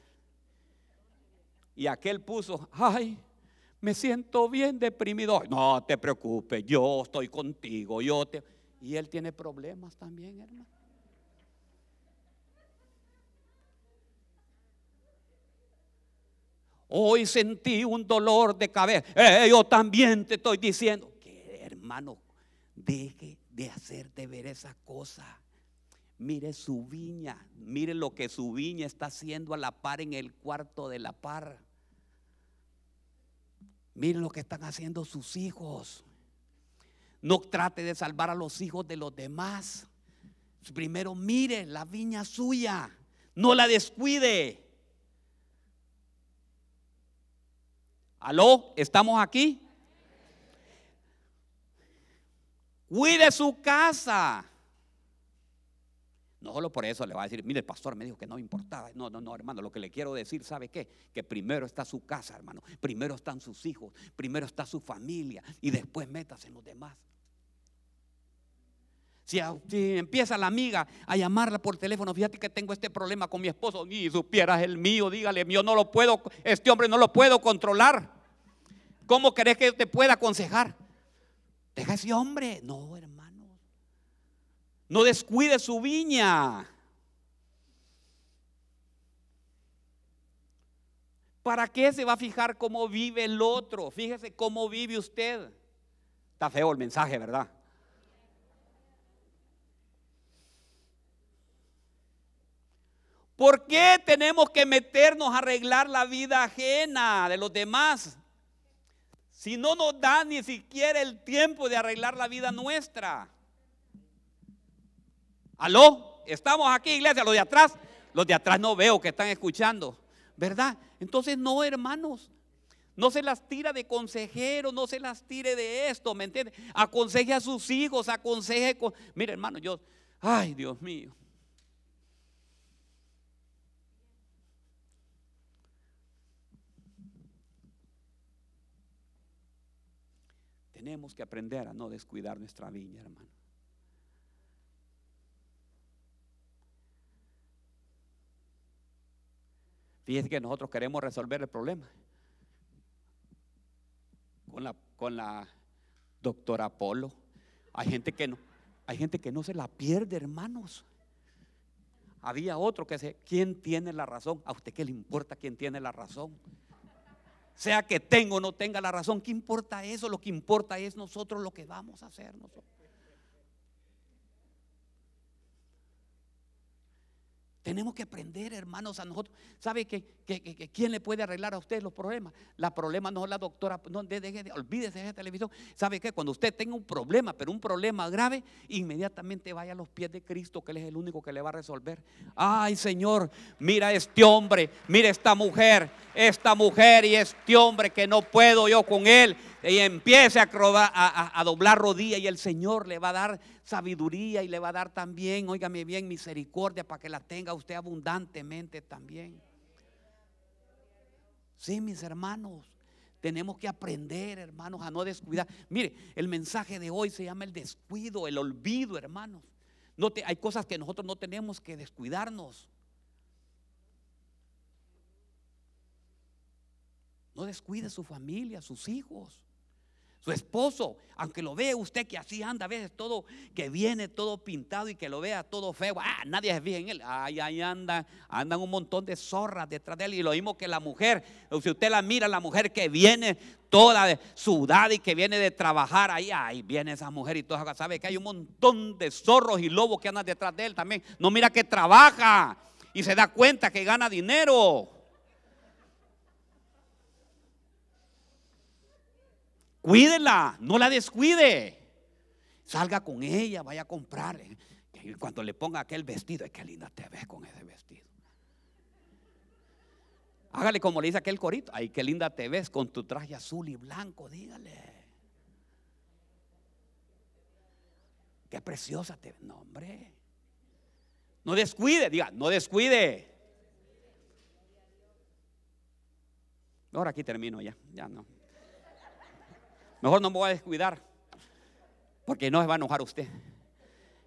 y aquel puso, ay, me siento bien deprimido. No te preocupes, yo estoy contigo, yo te... Y él tiene problemas también, hermano. Hoy sentí un dolor de cabeza. Eh, yo también te estoy diciendo que hermano, deje de hacerte ver esa cosa. Mire su viña, mire lo que su viña está haciendo a la par en el cuarto de la par. Miren lo que están haciendo sus hijos. No trate de salvar a los hijos de los demás. Primero mire la viña suya. No la descuide. ¿Aló? ¿Estamos aquí? Cuide su casa. No solo por eso le va a decir, mire, el pastor me dijo que no importaba. No, no, no, hermano, lo que le quiero decir, ¿sabe qué? Que primero está su casa, hermano. Primero están sus hijos, primero está su familia y después métase en los demás. Si, empieza la amiga a llamarla por teléfono, fíjate que tengo este problema con mi esposo, y supieras el mío, dígale, yo no lo puedo, este hombre no lo puedo controlar. ¿Cómo querés que te pueda aconsejar? Deja ese hombre. No, hermano. No descuide su viña. ¿Para qué se va a fijar cómo vive el otro? Fíjese cómo vive usted. Está feo el mensaje, ¿verdad? ¿Por qué tenemos que meternos a arreglar la vida ajena de los demás? Si no nos da ni siquiera el tiempo de arreglar la vida nuestra. Aló, estamos aquí, iglesia, los de atrás, los de atrás no veo que están escuchando, ¿verdad? Entonces, no, hermanos, no se las tira de consejero, no se las tire de esto, ¿me entiende? Aconseje a sus hijos, aconseje con... Mire, hermano, yo, ay, Dios mío. Tenemos que aprender a no descuidar nuestra viña, hermano. Fíjense que nosotros queremos resolver el problema. Con la, con la doctora Polo. Hay gente que no, hay gente que no se la pierde, hermanos. Había otro que decía, ¿quién tiene la razón? ¿A usted qué le importa quién tiene la razón? Sea que tenga o no tenga la razón, ¿qué importa eso? Lo que importa es nosotros lo que vamos a hacer nosotros. Tenemos que aprender, hermanos, a nosotros. ¿Sabe que, quién le puede arreglar a usted los problemas? La problema no es la doctora, no, de, olvídese de esa televisión. ¿Sabe que Cuando usted tenga un problema, pero un problema grave, inmediatamente vaya a los pies de Cristo, que Él es el único que le va a resolver. Ay, Señor, mira este hombre, mira esta mujer, esta mujer y este hombre que no puedo yo con él. Y empiece a, a, a doblar rodillas y el Señor le va a dar sabiduría y le va a dar también, óigame bien, misericordia para que la tenga usted abundantemente también. Sí, mis hermanos, tenemos que aprender, hermanos, a no descuidar. Mire, el mensaje de hoy se llama el descuido, el olvido, hermanos. No te, hay cosas que nosotros no tenemos que descuidarnos. No descuide su familia, sus hijos. Su esposo, aunque lo vea usted que así anda, a veces todo, que viene todo pintado y que lo vea todo feo, ah, nadie se fija en él. Ay, ahí anda, andan un montón de zorras detrás de él. Y lo mismo que la mujer, si usted la mira, la mujer que viene toda sudada y que viene de trabajar, ahí, ahí viene esa mujer y todo, sabe que hay un montón de zorros y lobos que andan detrás de él también. No mira que trabaja y se da cuenta que gana dinero. Cuídela, no la descuide. Salga con ella, vaya a comprarle. Y cuando le ponga aquel vestido, es que linda te ves con ese vestido. Hágale como le dice aquel corito. Ay, qué linda te ves con tu traje azul y blanco, dígale. Qué preciosa te ves. No, hombre. No descuide, diga, no descuide. Ahora aquí termino ya, ya no. Mejor no me voy a descuidar, porque no se va a enojar usted.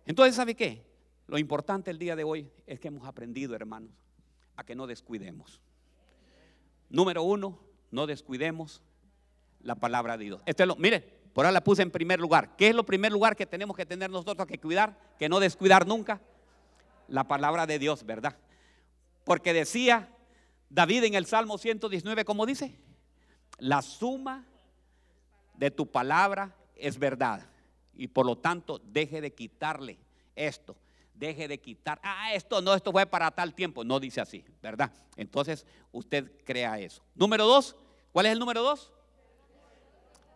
Entonces, ¿sabe qué? Lo importante el día de hoy es que hemos aprendido, hermanos, a que no descuidemos. Número uno, no descuidemos la palabra de Dios. Este mire, por ahora la puse en primer lugar. ¿Qué es lo primer lugar que tenemos que tener nosotros que cuidar? Que no descuidar nunca. La palabra de Dios, ¿verdad? Porque decía David en el Salmo 119, como dice, la suma de tu palabra es verdad. Y por lo tanto, deje de quitarle esto. Deje de quitar, ah, esto no, esto fue para tal tiempo. No dice así, ¿verdad? Entonces, usted crea eso. Número dos, ¿cuál es el número dos?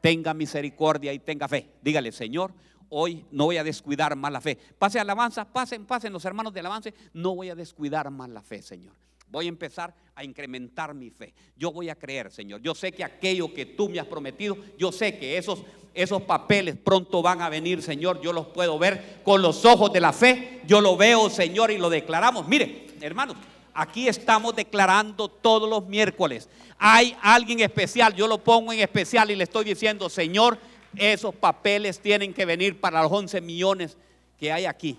Tenga misericordia y tenga fe. Dígale, Señor, hoy no voy a descuidar más la fe. Pase alabanza, pasen, pasen los hermanos del avance. No voy a descuidar más la fe, Señor. Voy a empezar a incrementar mi fe. Yo voy a creer, Señor. Yo sé que aquello que tú me has prometido, yo sé que esos, esos papeles pronto van a venir, Señor. Yo los puedo ver con los ojos de la fe. Yo lo veo, Señor, y lo declaramos. Mire, hermanos, aquí estamos declarando todos los miércoles. Hay alguien especial, yo lo pongo en especial y le estoy diciendo, Señor, esos papeles tienen que venir para los 11 millones que hay aquí.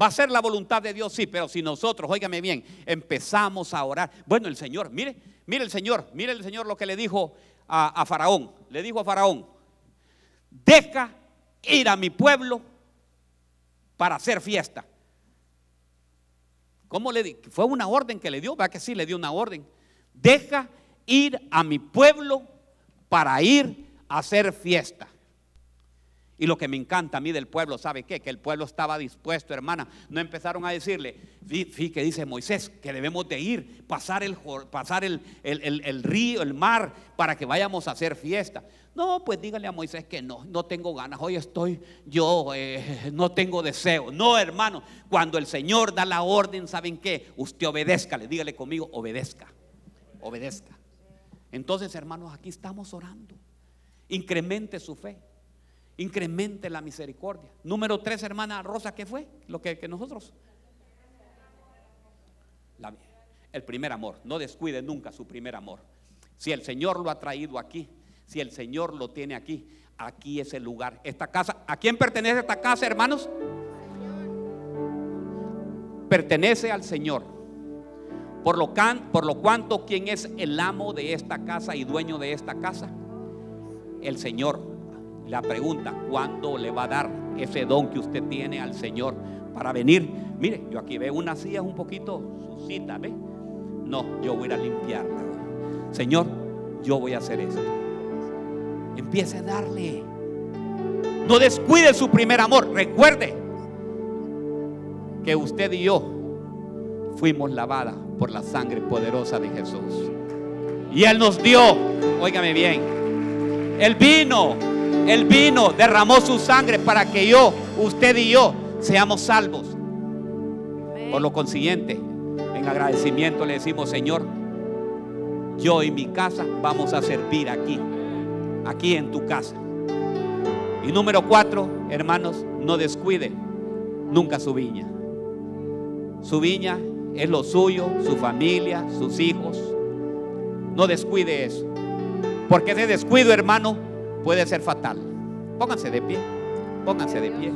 Va a ser la voluntad de Dios, sí, pero si nosotros, óigame bien, empezamos a orar. Bueno, el Señor, mire, mire el Señor, mire el Señor lo que le dijo a, Faraón. Le dijo a Faraón, deja ir a mi pueblo para hacer fiesta. ¿Cómo le di? Fue una orden que le dio, va que sí, le dio una orden. Deja ir a mi pueblo para ir a hacer fiesta. Y lo que me encanta a mí del pueblo, ¿sabe qué? Que el pueblo estaba dispuesto, hermana. No empezaron a decirle, fíjate que dice Moisés, que debemos de ir, pasar, el, pasar el, río, el mar, para que vayamos a hacer fiesta. No, pues dígale a Moisés que no, no tengo ganas. Hoy estoy, yo eh, no tengo deseo. No, hermano, cuando el Señor da la orden, ¿saben qué? Usted obedezca, le dígale conmigo, obedezca, obedezca. Entonces, hermanos, aquí estamos orando. Incremente su fe incremente la misericordia. Número tres, hermana Rosa, ¿qué fue? Lo que, nosotros. el primer amor. No descuide nunca su primer amor. Si el Señor lo ha traído aquí, si el Señor lo tiene aquí, aquí es el lugar. Esta casa, ¿a quién pertenece esta casa, hermanos? Pertenece al Señor. Por lo, can, por lo cuanto, ¿quién es el amo de esta casa y dueño de esta casa? El Señor. La pregunta, ¿cuándo le va a dar ese don que usted tiene al Señor para venir. Mire, yo aquí veo una silla un poquito sucita, ¿ve? No, yo voy a limpiarla. Señor, yo voy a hacer esto. Empiece a darle. No descuide su primer amor. Recuerde que usted y yo fuimos lavadas por la sangre poderosa de Jesús. Y Él nos dio, óigame bien, el vino, el vino derramó su sangre para que yo, usted y yo seamos salvos. Por lo consiguiente, en agradecimiento le decimos, Señor, yo y mi casa vamos a servir aquí, aquí en tu casa. Y número cuatro, hermanos, no descuide nunca su viña. Su viña es lo suyo, su familia, sus hijos. No descuide eso. Porque ese descuido, hermano, puede ser fatal. Pónganse de pie. Pónganse de pie.